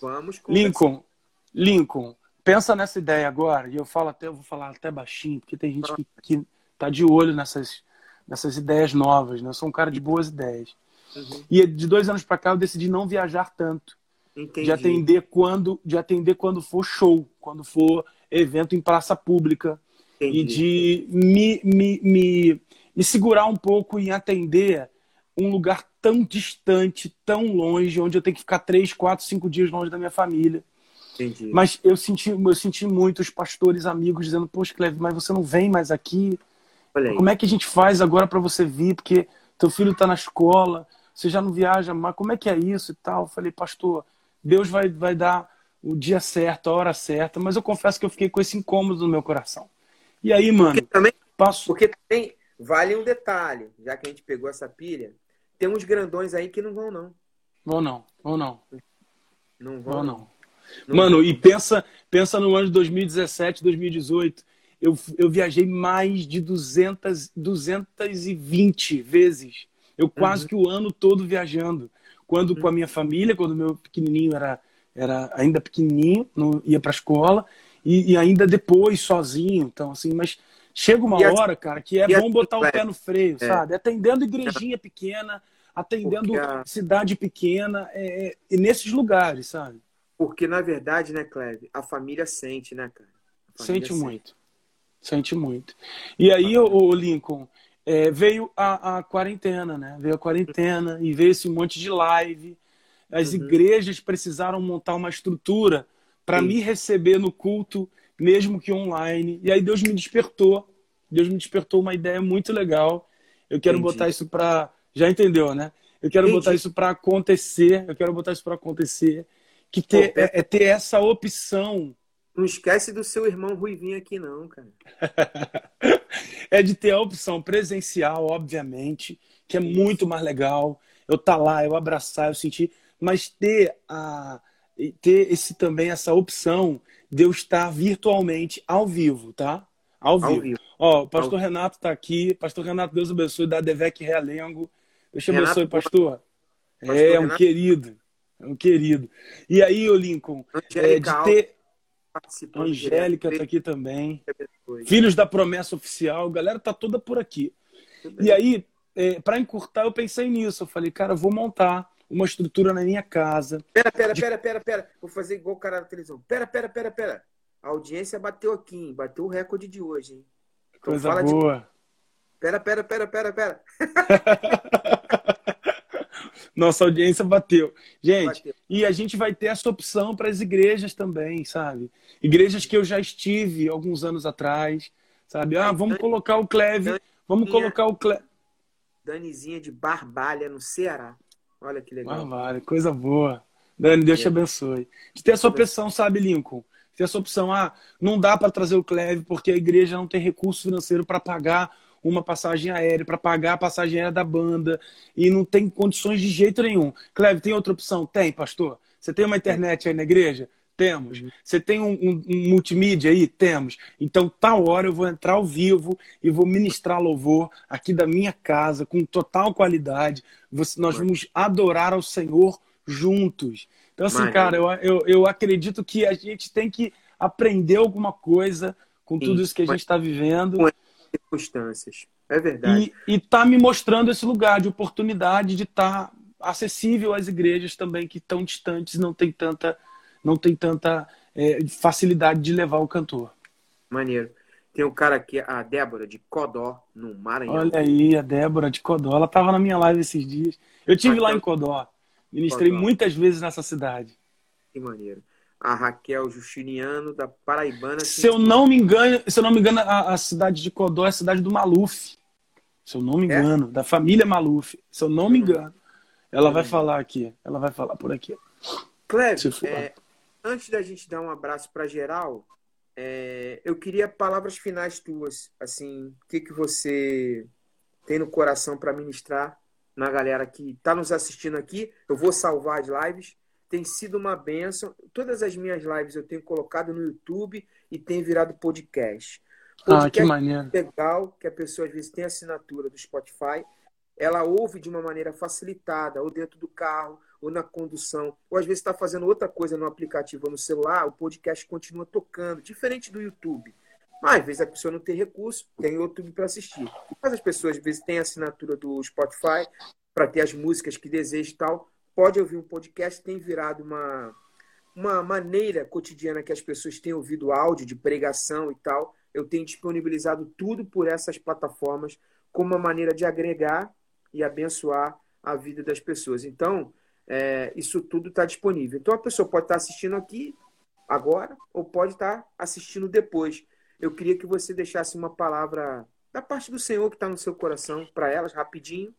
B: Vamos
C: conversar. Lincoln, Lincoln, pensa nessa ideia agora, e eu falo até, eu vou falar até baixinho, porque tem gente que, que tá de olho nessas, nessas ideias novas, né? Eu sou um cara de boas ideias. Uhum. E de dois anos para cá eu decidi não viajar tanto. Entendi. De atender quando de atender quando for show, quando for evento em praça pública. Entendi. E de me, me, me, me segurar um pouco em atender um lugar tão distante, tão longe, onde eu tenho que ficar três, quatro, cinco dias longe da minha família. Entendi. Mas eu senti, eu senti muito os pastores amigos dizendo: Poxa, Cleve, mas você não vem mais aqui? Como é que a gente faz agora para você vir? Porque teu filho está na escola, você já não viaja, mas como é que é isso e tal? Eu falei, pastor, Deus vai, vai dar o dia certo, a hora certa, mas eu confesso que eu fiquei com esse incômodo no meu coração. E aí, mano,
B: porque também, passo... porque também vale um detalhe, já que a gente pegou essa pilha, tem uns grandões aí que não vão não.
C: Vão não, vão não.
B: Não vão, vão não.
C: não. Mano, e pensa, pensa no ano de 2017, 2018, eu, eu viajei mais de 200, 220 vezes eu quase uhum. que o ano todo viajando. Quando com a minha família, quando meu pequenininho era, era ainda pequenininho, não ia para a escola, e, e, ainda depois sozinho. Então, assim, mas chega uma hora, cara, que é bom botar o pé no freio, é. sabe? Atendendo igrejinha pequena, atendendo a... cidade pequena, é, é, nesses lugares, sabe?
B: Porque, na verdade, né, Cleve, a família sente, né, cara?
C: Sente, sente muito. Sente muito. E aí, o Lincoln, é, veio a, a, quarentena, né? Veio a quarentena e veio esse monte de live. As uhum. igrejas precisaram montar uma estrutura para me receber no culto, mesmo que online. E aí Deus me despertou. Deus me despertou uma ideia muito legal. Eu quero Entendi. botar isso para. Já entendeu, né? Eu quero Entendi. botar isso para acontecer. Eu quero botar isso para acontecer. Que ter, é, é ter essa opção
B: não esquece do seu irmão Ruivinho aqui, não, cara. <laughs>
C: é de ter a opção presencial, obviamente, que é muito mais legal. Eu estar tá lá, eu abraçar, eu sentir, mas ter a ter esse também essa opção de eu estar virtualmente ao vivo, tá? Ao vivo. Ao vivo. Ó, o pastor ao... Renato está aqui. Pastor Renato, Deus abençoe, da Devec Realengo. Deus te abençoe, pastor. pastor. É, é um querido. É um querido. E aí, o Lincoln, é, de ter participando. Angélica está aqui também. Filhos da Promessa Oficial, a galera tá toda por aqui. E aí, é, para encurtar, eu pensei nisso. Eu falei, cara, eu vou montar uma estrutura na minha casa.
B: Pera, pera, de... pera, pera, pera. Vou fazer igual o cara da televisão. Pera, pera, pera, pera. A audiência bateu aqui, hein? bateu o recorde de hoje, hein?
C: Então Coisa boa. De...
B: Pera, pera, pera, pera, pera. <laughs>
C: Nossa audiência bateu. Gente, bateu. e a gente vai ter essa opção para as igrejas também, sabe? Igrejas que eu já estive alguns anos atrás, sabe? Ah, vamos colocar o Cleve, vamos colocar o Cleve.
B: Danizinha de Barbalha, no Ceará. Olha que legal.
C: Vale, coisa boa. Dani, Deus te abençoe. De ter essa opção, sabe, Lincoln? Ter essa opção, ah, não dá para trazer o Cleve porque a igreja não tem recurso financeiro para pagar uma passagem aérea, para pagar a passagem aérea da banda, e não tem condições de jeito nenhum. Cleve, tem outra opção? Tem, pastor. Você tem uma internet aí na igreja? Temos. Uhum. Você tem um, um, um, multimídia aí? Temos. Então, tal hora eu vou entrar ao vivo e vou ministrar louvor aqui da minha casa, com total qualidade. nós vamos adorar ao Senhor juntos. Então, assim, cara, eu, eu, eu acredito que a gente tem que aprender alguma coisa com tudo isso que a gente está vivendo.
B: Circunstâncias. É verdade.
C: E está me mostrando esse lugar de oportunidade de estar tá acessível às igrejas também que estão distantes e não tem tanta não tem tanta é, facilidade de levar o cantor.
B: Maneiro. Tem um cara aqui, a Débora de Codó, no Maranhão.
C: Olha aí, a Débora de Codó. Ela estava na minha live esses dias. Eu tive Raquel... lá em Codó. Ministrei Codó. muitas vezes nessa cidade.
B: Que maneiro. A Raquel Justiniano, da Paraibana.
C: Se eu não me engano, se eu não me engano, a, a cidade de Codó é a cidade do Maluf. Se eu não me é? engano, é? da família Maluf. Se eu não me engano. Ela vai falar aqui. Ela vai falar por aqui.
B: Cleber, é, antes da gente dar um abraço para geral, é, eu queria palavras finais tuas. Assim, o que, que você tem no coração para ministrar na galera que está nos assistindo aqui? Eu vou salvar as lives. Tem sido uma benção. Todas as minhas lives eu tenho colocado no YouTube e tem virado podcast.
C: podcast ah, que maneiro.
B: legal, que a pessoa às vezes tem assinatura do Spotify, ela ouve de uma maneira facilitada, ou dentro do carro, ou na condução, ou às vezes está fazendo outra coisa no aplicativo ou no celular, o podcast continua tocando, diferente do YouTube. Mas às vezes a pessoa não tem recurso, tem o YouTube para assistir. Mas as pessoas às vezes têm assinatura do Spotify para ter as músicas que desejam e tal. Pode ouvir um podcast, tem virado uma, uma maneira cotidiana que as pessoas têm ouvido áudio de pregação e tal. Eu tenho disponibilizado tudo por essas plataformas como uma maneira de agregar e abençoar a vida das pessoas. Então, é, isso tudo está disponível. Então a pessoa pode estar tá assistindo aqui agora ou pode estar tá assistindo depois. Eu queria que você deixasse uma palavra da parte do Senhor que está no seu coração para elas, rapidinho.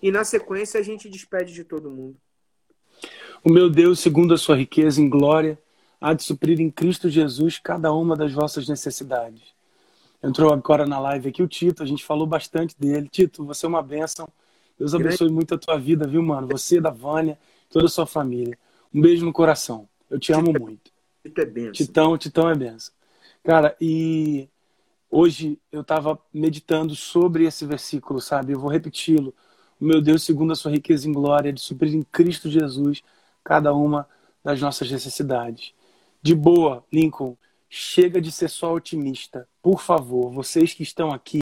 B: E na sequência a gente despede de todo mundo.
C: O meu Deus, segundo a sua riqueza em glória, há de suprir em Cristo Jesus cada uma das vossas necessidades. Entrou agora na live aqui o Tito, a gente falou bastante dele. Tito, você é uma bênção. Deus abençoe muito a tua vida, viu, mano? Você, da Vânia, toda a sua família. Um beijo no coração. Eu te amo muito.
B: Tito é benção.
C: Titão, Titão é benção. Cara, e hoje eu estava meditando sobre esse versículo, sabe? Eu vou repeti-lo. O meu Deus, segundo a sua riqueza em glória, de suprir em Cristo Jesus cada uma das nossas necessidades. De boa, Lincoln, chega de ser só otimista. Por favor, vocês que estão aqui,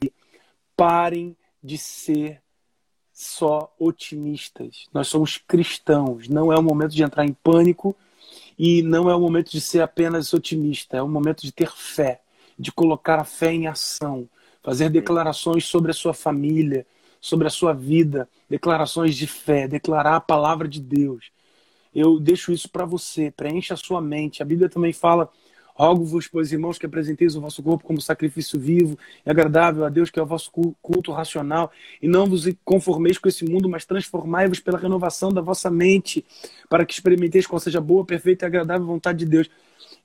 C: parem de ser só otimistas. Nós somos cristãos. Não é o momento de entrar em pânico e não é o momento de ser apenas otimista. É o momento de ter fé, de colocar a fé em ação, fazer declarações sobre a sua família, sobre a sua vida, declarações de fé, declarar a palavra de Deus. Eu deixo isso para você, preencha a sua mente. A Bíblia também fala Rogo-vos, pois, irmãos, que apresenteis o vosso corpo como sacrifício vivo e agradável a Deus, que é o vosso culto racional, e não vos conformeis com esse mundo, mas transformai-vos pela renovação da vossa mente, para que experimenteis qual seja a boa, perfeita e agradável vontade de Deus.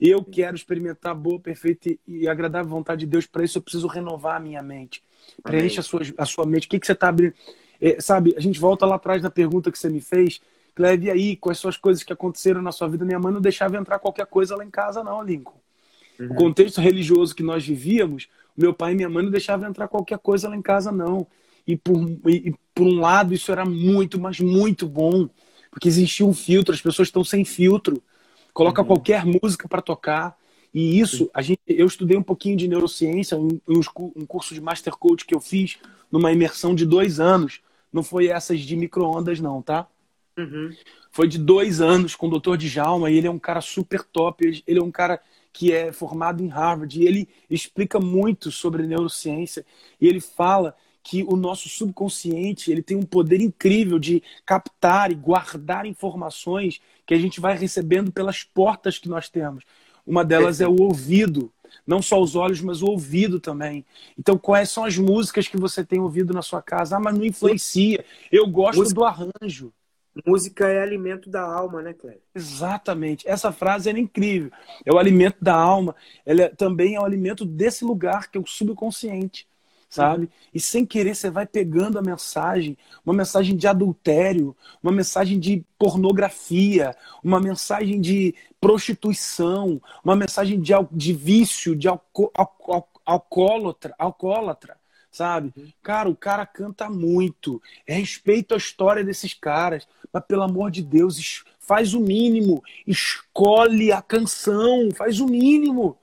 C: Eu quero experimentar a boa, perfeita e agradável vontade de Deus. Para isso, eu preciso renovar a minha mente. Preencha a sua, a sua mente. O que, que você está abrindo? É, sabe, a gente volta lá atrás na pergunta que você me fez. Leve aí, quais são as coisas que aconteceram na sua vida? Minha mãe não deixava entrar qualquer coisa lá em casa, não, Lincoln. Uhum. O contexto religioso que nós vivíamos, meu pai e minha mãe não deixavam entrar qualquer coisa lá em casa, não. E por, e, e por um lado, isso era muito, mas muito bom, porque existia um filtro, as pessoas estão sem filtro. Coloca uhum. qualquer música para tocar. E isso, a gente, eu estudei um pouquinho de neurociência, um, um curso de Master Coach que eu fiz numa imersão de dois anos. Não foi essas de micro-ondas, não, tá? Uhum. Foi de dois anos com o Dr. Djalma, e ele é um cara super top. Ele é um cara que é formado em Harvard, e ele explica muito sobre neurociência, e ele fala que o nosso subconsciente ele tem um poder incrível de captar e guardar informações que a gente vai recebendo pelas portas que nós temos. Uma delas é o ouvido, não só os olhos, mas o ouvido também. Então, quais são as músicas que você tem ouvido na sua casa? Ah, mas não influencia. Eu gosto Música... do arranjo.
B: Música é alimento da alma, né, Cléber?
C: Exatamente. Essa frase é incrível. É o alimento da alma. Ela é, também é o alimento desse lugar que é o subconsciente, sabe? Uhum. E sem querer você vai pegando a mensagem, uma mensagem de adultério, uma mensagem de pornografia, uma mensagem de prostituição, uma mensagem de, de vício, de alco, alcoólatra, alcoólatra sabe? Uhum. Cara, o cara canta muito. Respeito a história desses caras, mas pelo amor de Deus, faz o mínimo. Escolhe a canção, faz o mínimo.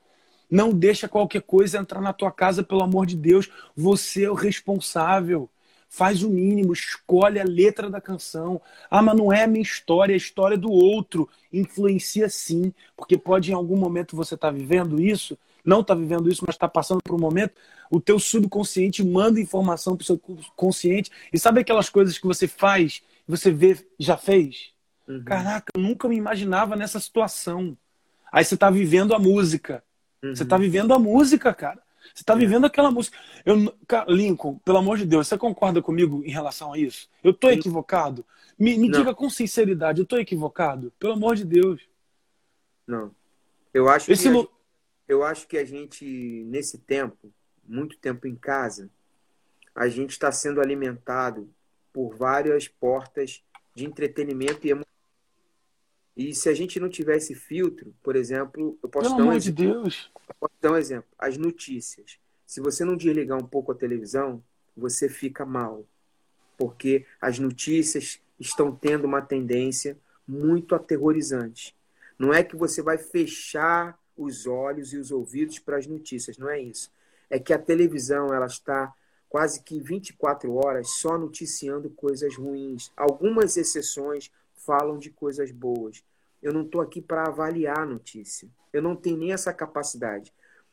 C: Não deixa qualquer coisa entrar na tua casa, pelo amor de Deus. Você é o responsável. Faz o mínimo, escolhe a letra da canção. Ah, mas não é a minha história, é a história do outro. Influencia sim, porque pode em algum momento você estar tá vivendo isso, não está vivendo isso, mas está passando por um momento, o teu subconsciente manda informação para o seu consciente. E sabe aquelas coisas que você faz, você vê, já fez? Uhum. Caraca, eu nunca me imaginava nessa situação. Aí você está vivendo a música. Uhum. Você está vivendo a música, cara. Você está é. vivendo aquela música. Eu, Lincoln, pelo amor de Deus, você concorda comigo em relação a isso? Eu estou equivocado? Me, me diga com sinceridade, eu estou equivocado? Pelo amor de Deus.
B: Não. Eu acho Esse que eu acho que a gente, nesse tempo, muito tempo em casa, a gente está sendo alimentado por várias portas de entretenimento e emoção. E se a gente não tivesse filtro, por exemplo, eu posso
C: Pelo
B: dar
C: um exemplo. De Deus.
B: posso dar um exemplo. As notícias. Se você não desligar um pouco a televisão, você fica mal. Porque as notícias estão tendo uma tendência muito aterrorizante. Não é que você vai fechar os olhos e os ouvidos para as notícias, não é isso. É que a televisão ela está quase que 24 horas só noticiando coisas ruins. Algumas exceções falam de coisas boas. Eu não estou aqui para avaliar a notícia. Eu não tenho nem essa capacidade.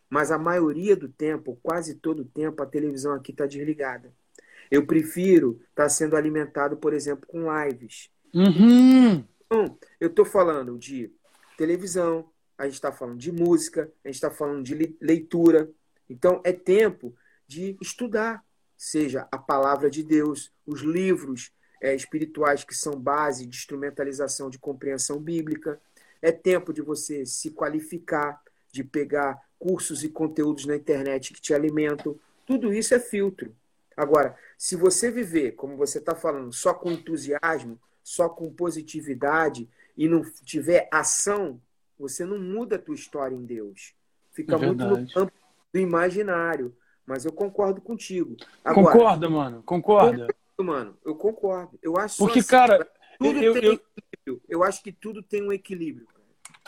B: Mas a maioria do tempo, quase todo o tempo, a televisão aqui está desligada. Eu prefiro estar tá sendo alimentado, por exemplo, com lives.
C: Uhum.
B: Então, eu estou falando de televisão, a gente está falando de música, a gente está falando de leitura. Então, é tempo de estudar, seja a palavra de Deus, os livros é, espirituais que são base de instrumentalização de compreensão bíblica. É tempo de você se qualificar, de pegar cursos e conteúdos na internet que te alimentam. Tudo isso é filtro. Agora, se você viver, como você está falando, só com entusiasmo, só com positividade e não tiver ação você não muda a tua história em Deus. Fica é muito no campo do imaginário. Mas eu concordo contigo.
C: Agora, concorda, mano. Concorda.
B: Concordo, mano. Eu concordo. Eu acho
C: Porque, assim, cara,
B: tudo eu, tem eu... equilíbrio. Eu acho que tudo tem um equilíbrio.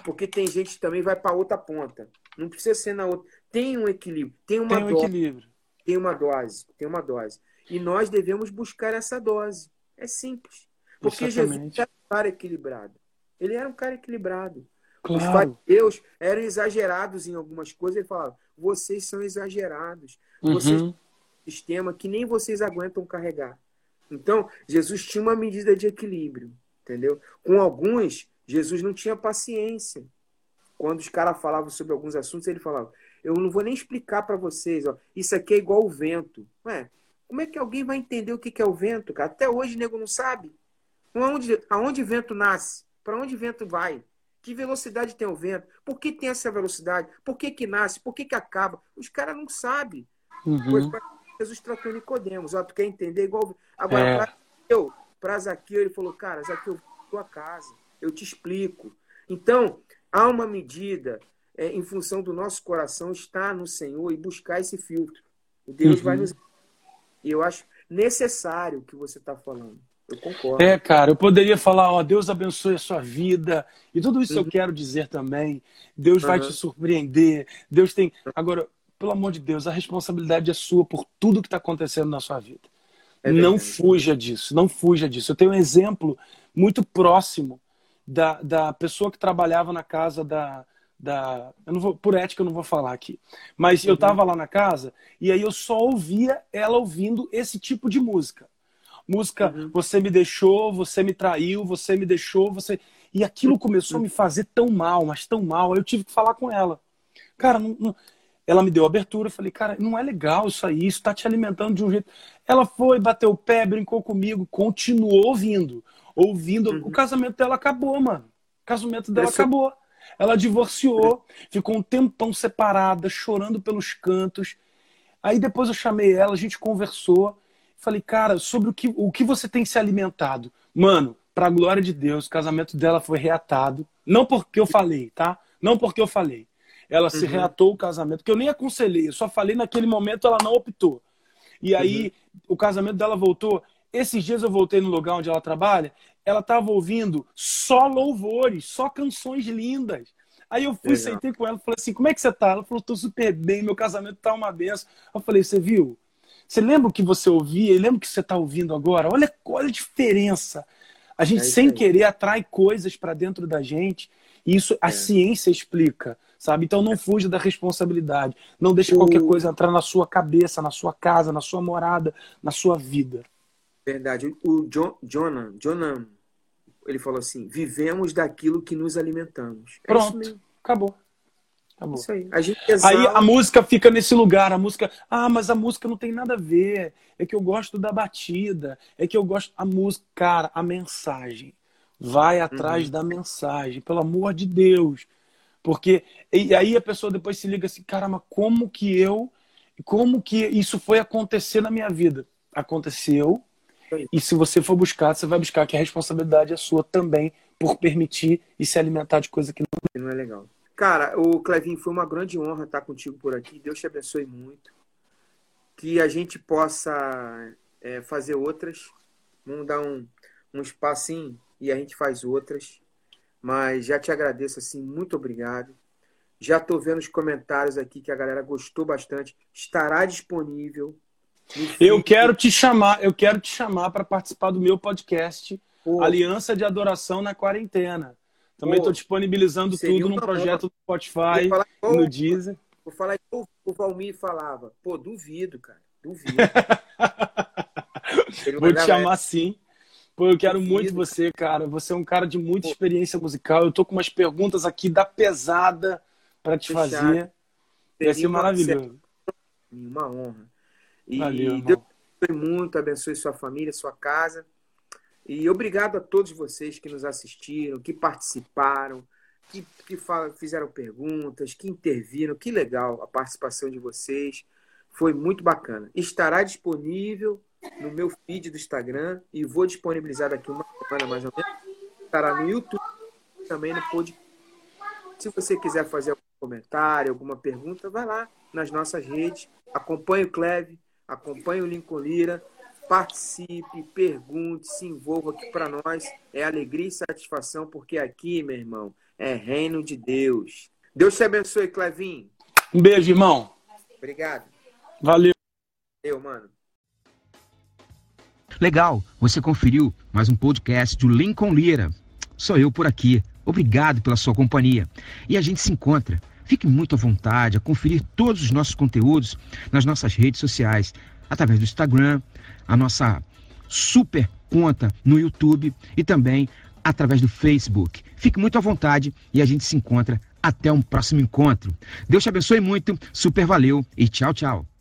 B: Porque tem gente que também vai para outra ponta. Não precisa ser na outra. Tem um equilíbrio. Tem uma tem um dose. Equilíbrio. Tem uma dose. Tem uma dose. E nós devemos buscar essa dose. É simples. Porque Exatamente. Jesus era um cara equilibrado. Ele era um cara equilibrado. Claro. Os Deus eram exagerados em algumas coisas. Ele falava: vocês são exagerados. Uhum. Vocês têm um sistema que nem vocês aguentam carregar. Então, Jesus tinha uma medida de equilíbrio, entendeu? Com alguns, Jesus não tinha paciência. Quando os caras falavam sobre alguns assuntos, ele falava: Eu não vou nem explicar para vocês, ó, isso aqui é igual o vento. Ué, como é que alguém vai entender o que é o vento, cara? Até hoje o nego não sabe. Aonde, aonde vento nasce? Para onde vento vai? Que velocidade tem o vento? Por que tem essa velocidade? Por que, que nasce? Por que, que acaba? Os caras não sabem. Uhum. Jesus tratou Nicodemos. Ó, tu quer entender igual. Agora, é. para eu, para Zaqueu, ele falou, cara, Zaqueu, tua casa, eu te explico. Então, há uma medida é, em função do nosso coração estar no Senhor e buscar esse filtro. O Deus uhum. vai nos. E eu acho necessário o que você está falando. Eu concordo.
C: É, cara, eu poderia falar, ó, Deus abençoe a sua vida. E tudo isso uhum. eu quero dizer também. Deus uhum. vai te surpreender. Deus tem. Agora, pelo amor de Deus, a responsabilidade é sua por tudo que está acontecendo na sua vida. É não fuja disso, não fuja disso. Eu tenho um exemplo muito próximo da, da pessoa que trabalhava na casa da. da eu não vou, por ética, eu não vou falar aqui. Mas uhum. eu estava lá na casa e aí eu só ouvia ela ouvindo esse tipo de música. Música, uhum. você me deixou, você me traiu, você me deixou, você. E aquilo começou a me fazer tão mal, mas tão mal. Aí eu tive que falar com ela. Cara, não, não... ela me deu abertura. Eu falei, cara, não é legal isso aí, isso tá te alimentando de um jeito. Ela foi, bateu o pé, brincou comigo, continuou ouvindo. ouvindo. Uhum. O casamento dela acabou, mano. O casamento dela acabou. Ela divorciou, ficou um tempão separada, chorando pelos cantos. Aí depois eu chamei ela, a gente conversou. Falei, cara, sobre o que, o que você tem se alimentado? Mano, pra glória de Deus, o casamento dela foi reatado. Não porque eu falei, tá? Não porque eu falei. Ela uhum. se reatou o casamento, que eu nem aconselhei, eu só falei naquele momento, ela não optou. E aí uhum. o casamento dela voltou. Esses dias eu voltei no lugar onde ela trabalha, ela estava ouvindo só louvores, só canções lindas. Aí eu fui, Legal. sentei com ela, falei assim: como é que você tá? Ela falou: tô super bem, meu casamento tá uma benção. Eu falei: você viu? Você lembra o que você ouvia e lembra o que você está ouvindo agora? Olha, olha a diferença. A gente, é sem querer, atrai coisas para dentro da gente. E isso a é. ciência explica sabe? Então não fuja da responsabilidade. Não deixe o... qualquer coisa entrar na sua cabeça, na sua casa, na sua morada, na sua vida.
B: Verdade. O John, Jonah, Jonah, ele falou assim: vivemos daquilo que nos alimentamos.
C: É Pronto, acabou. Acabou.
B: Isso aí. A gente
C: exala... Aí a música fica nesse lugar, a música, ah, mas a música não tem nada a ver. É que eu gosto da batida, é que eu gosto a música, cara, a mensagem. Vai atrás uhum. da mensagem, pelo amor de Deus. Porque e aí a pessoa depois se liga assim, caramba, como que eu, como que isso foi acontecer na minha vida? Aconteceu. E se você for buscar, você vai buscar que a responsabilidade é sua também por permitir e se alimentar de coisa que
B: não, não é legal. Cara, o Clevin, foi uma grande honra estar contigo por aqui. Deus te abençoe muito. Que a gente possa é, fazer outras. Vamos dar um, um espacinho e a gente faz outras. Mas já te agradeço assim, muito obrigado. Já estou vendo os comentários aqui que a galera gostou bastante. Estará disponível.
C: Eu quero te chamar, eu quero te chamar para participar do meu podcast Pô. Aliança de Adoração na Quarentena. Também estou disponibilizando tudo num projeto do Spotify, no Deezer.
B: Vou falar igual o Valmir falava. Pô, duvido, cara. Duvido. <laughs>
C: Vou te chamar sim. Pô, eu quero muito você, cara. Você é um cara de muita experiência musical. Eu tô com umas perguntas aqui da pesada para te Fechado. fazer. Vai ser maravilhoso.
B: Uma honra. E Valeu, Deus abençoe muito, abençoe sua família, sua casa. E obrigado a todos vocês que nos assistiram, que participaram, que, que fizeram perguntas, que interviram. Que legal a participação de vocês. Foi muito bacana. Estará disponível no meu feed do Instagram e vou disponibilizar daqui uma semana mais ou menos. Estará no YouTube também no podcast. Se você quiser fazer algum comentário, alguma pergunta, vai lá nas nossas redes, acompanhe o Cleve, acompanhe o Lincoln Lira, participe, pergunte, se envolva aqui para nós. É alegria e satisfação, porque aqui, meu irmão, é reino de Deus. Deus te abençoe, Clevinho.
C: Um beijo, irmão.
B: Obrigado.
C: Valeu.
B: Eu, mano.
A: Legal, você conferiu mais um podcast do Lincoln Lira. Sou eu por aqui. Obrigado pela sua companhia. E a gente se encontra. Fique muito à vontade a conferir todos os nossos conteúdos nas nossas redes sociais, através do Instagram, a nossa super conta no YouTube e também através do Facebook. Fique muito à vontade e a gente se encontra até um próximo encontro. Deus te abençoe muito, super valeu e tchau, tchau.